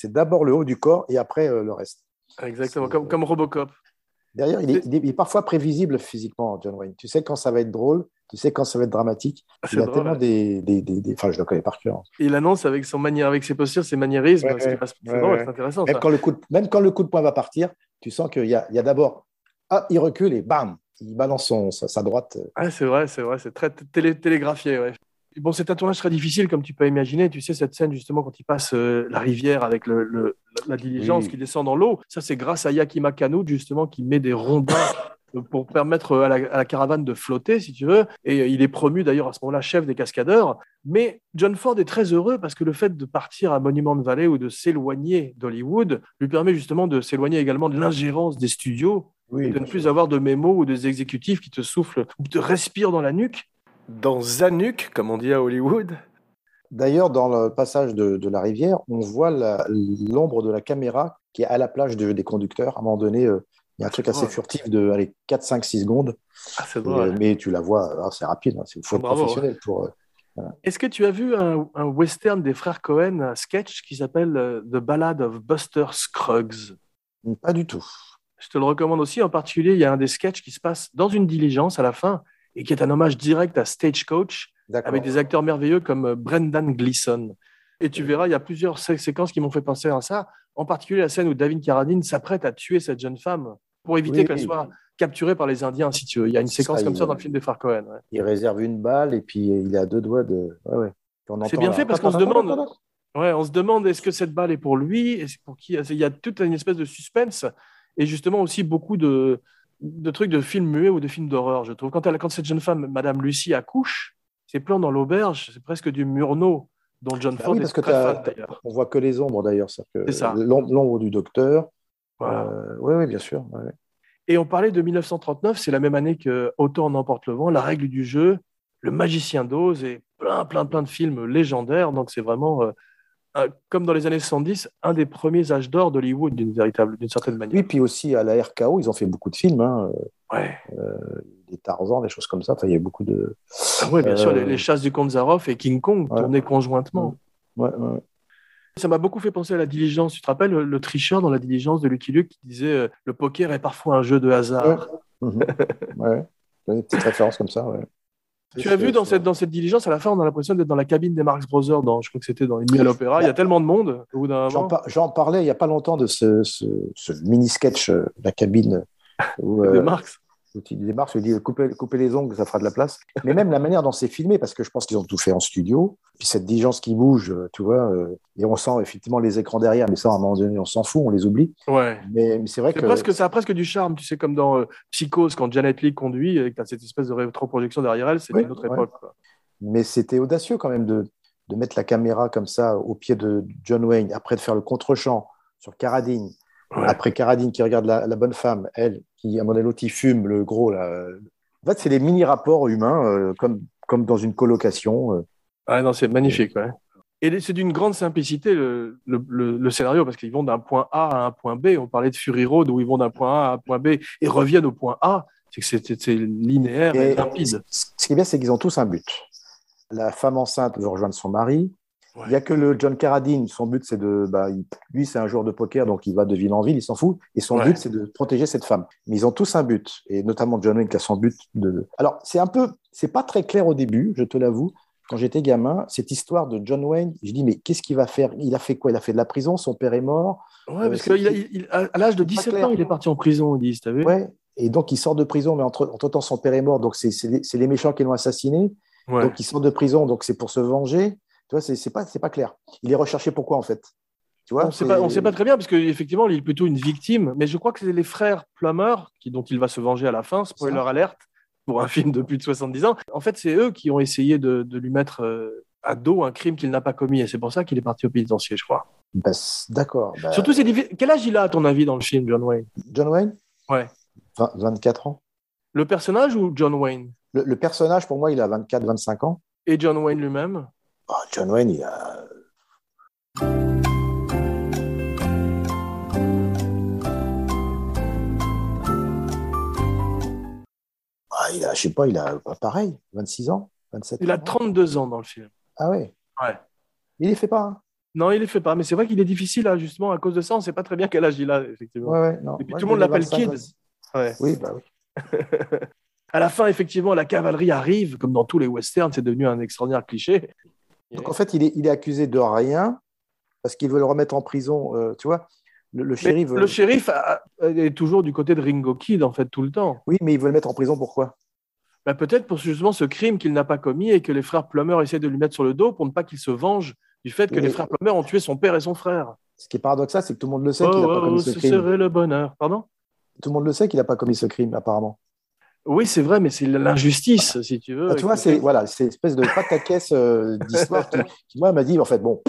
le haut du corps et après euh, le reste. Exactement, comme, comme Robocop. D'ailleurs, il est, il est- il est parfois prévisible physiquement, John Wayne. Tu sais quand ça va être drôle, tu sais quand ça va être dramatique. C'est Il a drôle, tellement ouais. des, des, des- des- Enfin, je le connais par cœur. Il annonce avec son manière, avec ses postures, ses maniérismes. Ouais, c'est ouais, intéressant. Même ça. quand, le coup de, même quand le coup de poing va partir, tu sens qu'il y a, il y a d'abord, ah, il recule et bam, il balance son, sa, sa droite. Ah, c'est vrai, c'est vrai, c'est très télé- télégraphié. Bon, c'est un tournage très difficile, comme tu peux imaginer. Tu sais, cette scène, justement, quand il passe euh, la rivière avec le, le- la diligence Oui. qui descend dans l'eau, ça, c'est grâce à Yakima Kanout, justement, qui met des rondins pour permettre à la, à la caravane de flotter, si tu veux. Et il est promu d'ailleurs à ce moment-là chef des cascadeurs. Mais John Ford est très heureux parce que le fait de partir à Monument Valley ou de s'éloigner d'Hollywood lui permet justement de s'éloigner également de l'ingérence des studios Oui, et de ne plus avoir de mémos ou des exécutifs qui te soufflent ou te respirent dans la nuque. Dans Zanuck, comme on dit à Hollywood. D'ailleurs, dans le passage de, de la rivière, on voit l'ombre de la caméra qui est à la plage de- des conducteurs. À un moment donné, euh, il y a un truc assez furtif de allez, 4, 5, 6 secondes. Ah, c'est drôle. mais tu la vois, alors c'est rapide, hein, c'est faut être Bravo. professionnel pour. euh, Est-ce que tu as vu un, un western des frères Cohen, un sketch qui s'appelle euh, The Ballad of Buster Scruggs? Pas du tout. Je te le recommande aussi. En particulier, il y a un des sketchs qui se passe dans une diligence à la fin et qui est un hommage direct à Stagecoach avec des acteurs merveilleux comme euh, Brendan Gleeson. Et tu verras, il y a plusieurs sé- séquences qui m'ont fait penser à ça. En particulier la scène où David Carradine s'apprête à tuer cette jeune femme pour éviter Oui, qu'elle oui. soit capturée par les Indiens, si tu veux. Il y a une séquence ça, comme il- ça dans le film des frères Cohen. ouais. Il réserve une balle et puis il est à deux doigts de. Ouais, ouais. C'est bien fait parce qu'on se demande- Ouais, on se demande est-ce que cette balle est pour lui? Et c'est pour qui? Il y a toute une espèce de suspense et justement aussi beaucoup de, de trucs de films muets ou de films d'horreur, je trouve. Quand, elle, quand cette jeune femme, Madame Lucie, accouche, ses plans dans l'auberge, c'est presque du Murnau, dont John Bah Ford oui, est que très fan. On voit que les ombres d'ailleurs. C'est ça. L'om- L'ombre du docteur. Voilà. Euh, oui, oui, bien sûr. ouais. Et on parlait de 1939, c'est la même année que Autant en emporte le vent, La règle du jeu, Le magicien d'Oz et plein, plein, plein de films légendaires. Donc c'est vraiment, euh, comme dans les années 70, un des premiers âges d'or d'Hollywood d'une véritable, d'une certaine manière. Oui, puis aussi à la RKO, ils ont fait beaucoup de films. Hein. Ouais. Des Tarzans, des choses comme ça. Enfin, il y a beaucoup de. Ah ouais, bien Euh, sûr, les, les chasses du comte Zaroff et King Kong Ouais. tournaient conjointement. Ouais, ouais. Ça m'a beaucoup fait penser à la diligence. Tu te rappelles le, tricheur dans la diligence de Lucky Luke qui disait euh, le poker est parfois un jeu de hasard. Mhm. ouais. Des petites références comme ça. Ouais. Tu as vu dans cette, dans cette diligence, à la fin, on a l'impression d'être dans la cabine des Marx Brothers. Dans, je crois que c'était dans une nuit à l'opéra. Il y a tellement de monde au bout d'un J'en moment. par- j'en parlais il n'y a pas longtemps de ce, ce- ce mini-sketch, euh, la cabine, où, Des euh, Marx. Où il démarre, il dit coupez, coupez les ongles, ça fera de la place. Mais même la manière dont c'est filmé, parce que je pense qu'ils ont tout fait en studio, puis cette diligence qui bouge, euh, tu vois, euh, et on sent effectivement les écrans derrière, mais ça, à un moment donné, on s'en fout, on les oublie. Ouais. Mais, mais c'est vrai que. presque, ça a presque du charme, tu sais, comme dans euh, Psychose, quand Janet Leigh conduit et que tu as cette espèce de rétroprojection derrière elle, c'est une autre ouais. époque. quoi. Mais c'était audacieux quand même de, de mettre la caméra comme ça au pied de John Wayne, après de faire le contre-champ sur Carradine, Ouais. après Carradine qui regarde la, la bonne femme, elle, qui, à avis, l'autre, il fume, le gros, là. En fait, c'est des mini-rapports humains, euh, comme, comme dans une colocation. euh. Ah non, c'est magnifique. Ouais. Et c'est d'une grande simplicité le, le, le- le scénario parce qu'ils vont d'un point A à un point B. On parlait de Fury Road où ils vont d'un point A à un point B et reviennent au point A. C'est que c'est linéaire et, Et rapide. ce qui est bien, c'est qu'ils ont tous un but. La femme enceinte veut rejoindre son mari. Ouais. Il n'y a que le John Carradine, son but, c'est de. Bah, il- lui, c'est un joueur de poker, donc il va de ville en ville, il s'en fout. Et son Ouais. but, c'est de protéger cette femme. Mais ils ont tous un but, et notamment John Wayne qui a son but de. Alors, c'est un peu. C'est pas très clair au début, je te l'avoue. Quand j'étais gamin, cette histoire de John Wayne, je dis, mais qu'est-ce qu'il va faire? Il a fait quoi? Il a fait de la prison, son père est mort? Ouais, parce c'est- qu'à l'âge de pas 17 clair. ans, il est parti en prison, ils disent, t'as vu? Ouais. Et donc, il sort de prison, mais entre, entre temps, son père est mort, donc c'est les, c'est les méchants qui l'ont assassiné. Ouais. Donc, il sort de prison, donc c'est pour se venger. Tu vois, c'est pas, clair. Il est recherché pourquoi, en fait? Tu vois on ne sait pas, on sait pas très bien parce qu'effectivement, il est plutôt une victime. Mais je crois que c'est les frères Plummer qui, dont il va se venger à la fin. Spoiler alerte pour un film de plus de 70 ans. En fait, c'est eux qui ont essayé de, de lui mettre euh, à dos un crime qu'il n'a pas commis. Et c'est pour ça qu'il est parti au pénitencier, je crois. Bah, D'accord. Bah, Surtout, c'est. Quel âge il a, à ton avis, dans le film, John Wayne? John Wayne? Ouais. 20 24 ans. Le personnage ou John Wayne? Le, le personnage, pour moi, il a 24-25 ans. Et John Wayne lui-même? Ah, John Wayne, il a. Ah, il a, je sais pas, il a pas pareil, 26 ans, 27 Il a ans. 32 ans dans le film. Ah ouais. Ouais. Il les fait pas. hein. Non, il les fait pas. Mais c'est vrai qu'il est difficile, là, justement, à cause de ça. On ne sait pas très bien quel âge il a, effectivement. Ouais, ouais, non. Et puis Ouais, tout le monde l'appelle 25, Kid. 26. Ouais. Oui, bah oui. À la fin, effectivement, la cavalerie arrive, comme dans tous les westerns, c'est devenu un extraordinaire cliché. Donc en fait, il est, il est accusé de rien parce qu'ils veulent le remettre en prison. euh, tu vois, le, shérif. le shérif a- a- est toujours du côté de Ringo Kid, en fait, tout le temps. Oui, mais ils veulent le mettre en prison pourquoi? Bah, Peut-être pour justement ce crime qu'il n'a pas commis et que les frères Plummer essaient de lui mettre sur le dos pour ne pas qu'il se venge du fait que les frères Plummer ont tué son père et son frère. Ce qui est paradoxal, c'est que tout le monde le sait Oh, qu'il n'a pas oh, commis ce ce crime. serait le bonheur. Pardon? Tout le monde le sait qu'il n'a pas commis ce crime, apparemment. Oui, c'est vrai, mais c'est l'injustice, si tu veux. Ah, tu vois, c'est voilà, c'est espèce de pataquès euh, d'histoire qui, qui, moi, m'a dit, en fait, bon.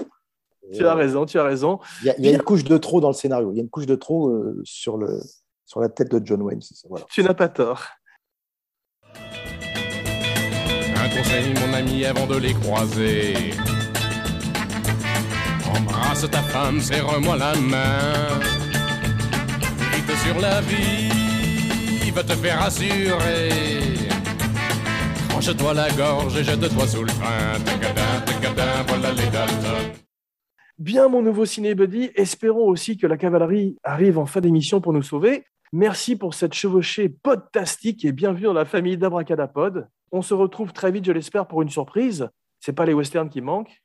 Tu as raison, tu as raison. Il y, a- il y a une couche de trop dans le scénario. Il y a une couche de trop euh, sur, le, sur la tête de John Wayne. c'est ça, Voilà. Tu n'as pas tort. Un conseil, mon ami, avant de les croiser. Embrasse ta femme, serre-moi la main. Vite sur la vie, va te faire assurer. Tranche-toi la gorge et jette-toi sous le train. Voilà les Dalton. Bien, mon nouveau cinébuddy, espérons aussi que la cavalerie arrive en fin d'émission pour nous sauver. Merci pour cette chevauchée podtastique et bienvenue dans la famille d'Abracadapod. On se retrouve très vite, je l'espère, pour une surprise. C'est pas les westerns qui manquent.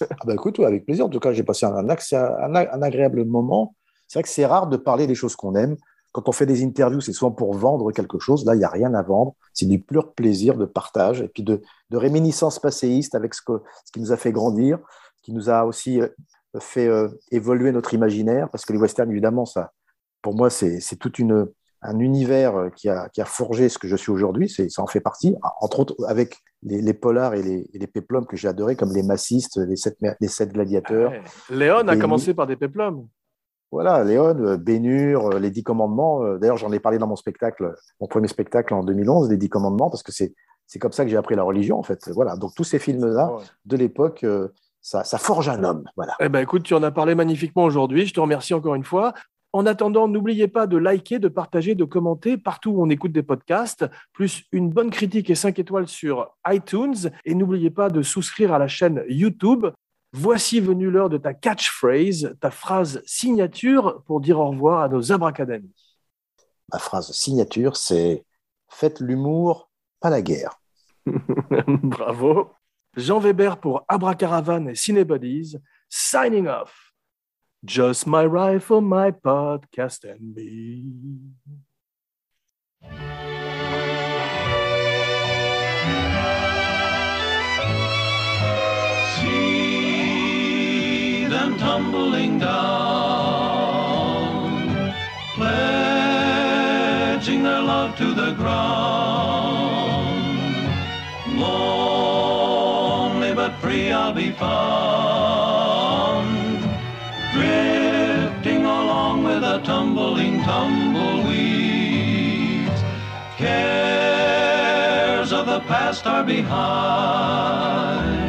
Ah bah écoute, ouais, avec plaisir. En tout cas, j'ai passé un, un agréable moment. C'est vrai que c'est rare de parler des choses qu'on aime. Quand on fait des interviews, c'est souvent pour vendre quelque chose. Là, il n'y a rien à vendre. C'est du pur plaisir de partage et puis de, de réminiscence passéiste avec ce, que, ce qui nous a fait grandir, qui nous a aussi euh, fait euh, évoluer notre imaginaire. Parce que les westerns, évidemment, ça, pour moi, c'est tout une, un univers euh, qui a, qui a forgé ce que je suis aujourd'hui. C'est- Ça en fait partie. Entre autres, avec les, les polars et les, et les péplums que j'ai adorés, comme les massistes, les sept, les sept gladiateurs. Ouais. Léon a commencé par des péplums. Voilà, Léon, euh, Bénur, euh, les Dix Commandements. euh, D'ailleurs, j'en ai parlé dans mon spectacle, mon premier spectacle en 2011, les Dix Commandements, parce que c'est c'est comme ça que j'ai appris la religion, en fait. Voilà, donc tous ces films-là Ouais. de l'époque, euh, ça, ça forge un homme. Voilà. Eh ben, écoute, tu en as parlé magnifiquement aujourd'hui. Je te remercie encore une fois. En attendant, n'oubliez pas de liker, de partager, de commenter partout où on écoute des podcasts, plus une bonne critique et 5 étoiles sur iTunes. Et n'oubliez pas de souscrire à la chaîne YouTube. Voici venue l'heure de ta catchphrase, ta phrase signature pour dire au revoir à nos abracadamis. Ma phrase signature, c'est Faites l'humour, pas la guerre. Bravo. Jean Weber pour Abracaravan et Cinebodies, signing off. Just my rifle, my podcast and me. Them tumbling down, pledging their love to the ground. Lonely but free I'll be found, drifting along with the tumbling tumbleweeds. Cares of the past are behind.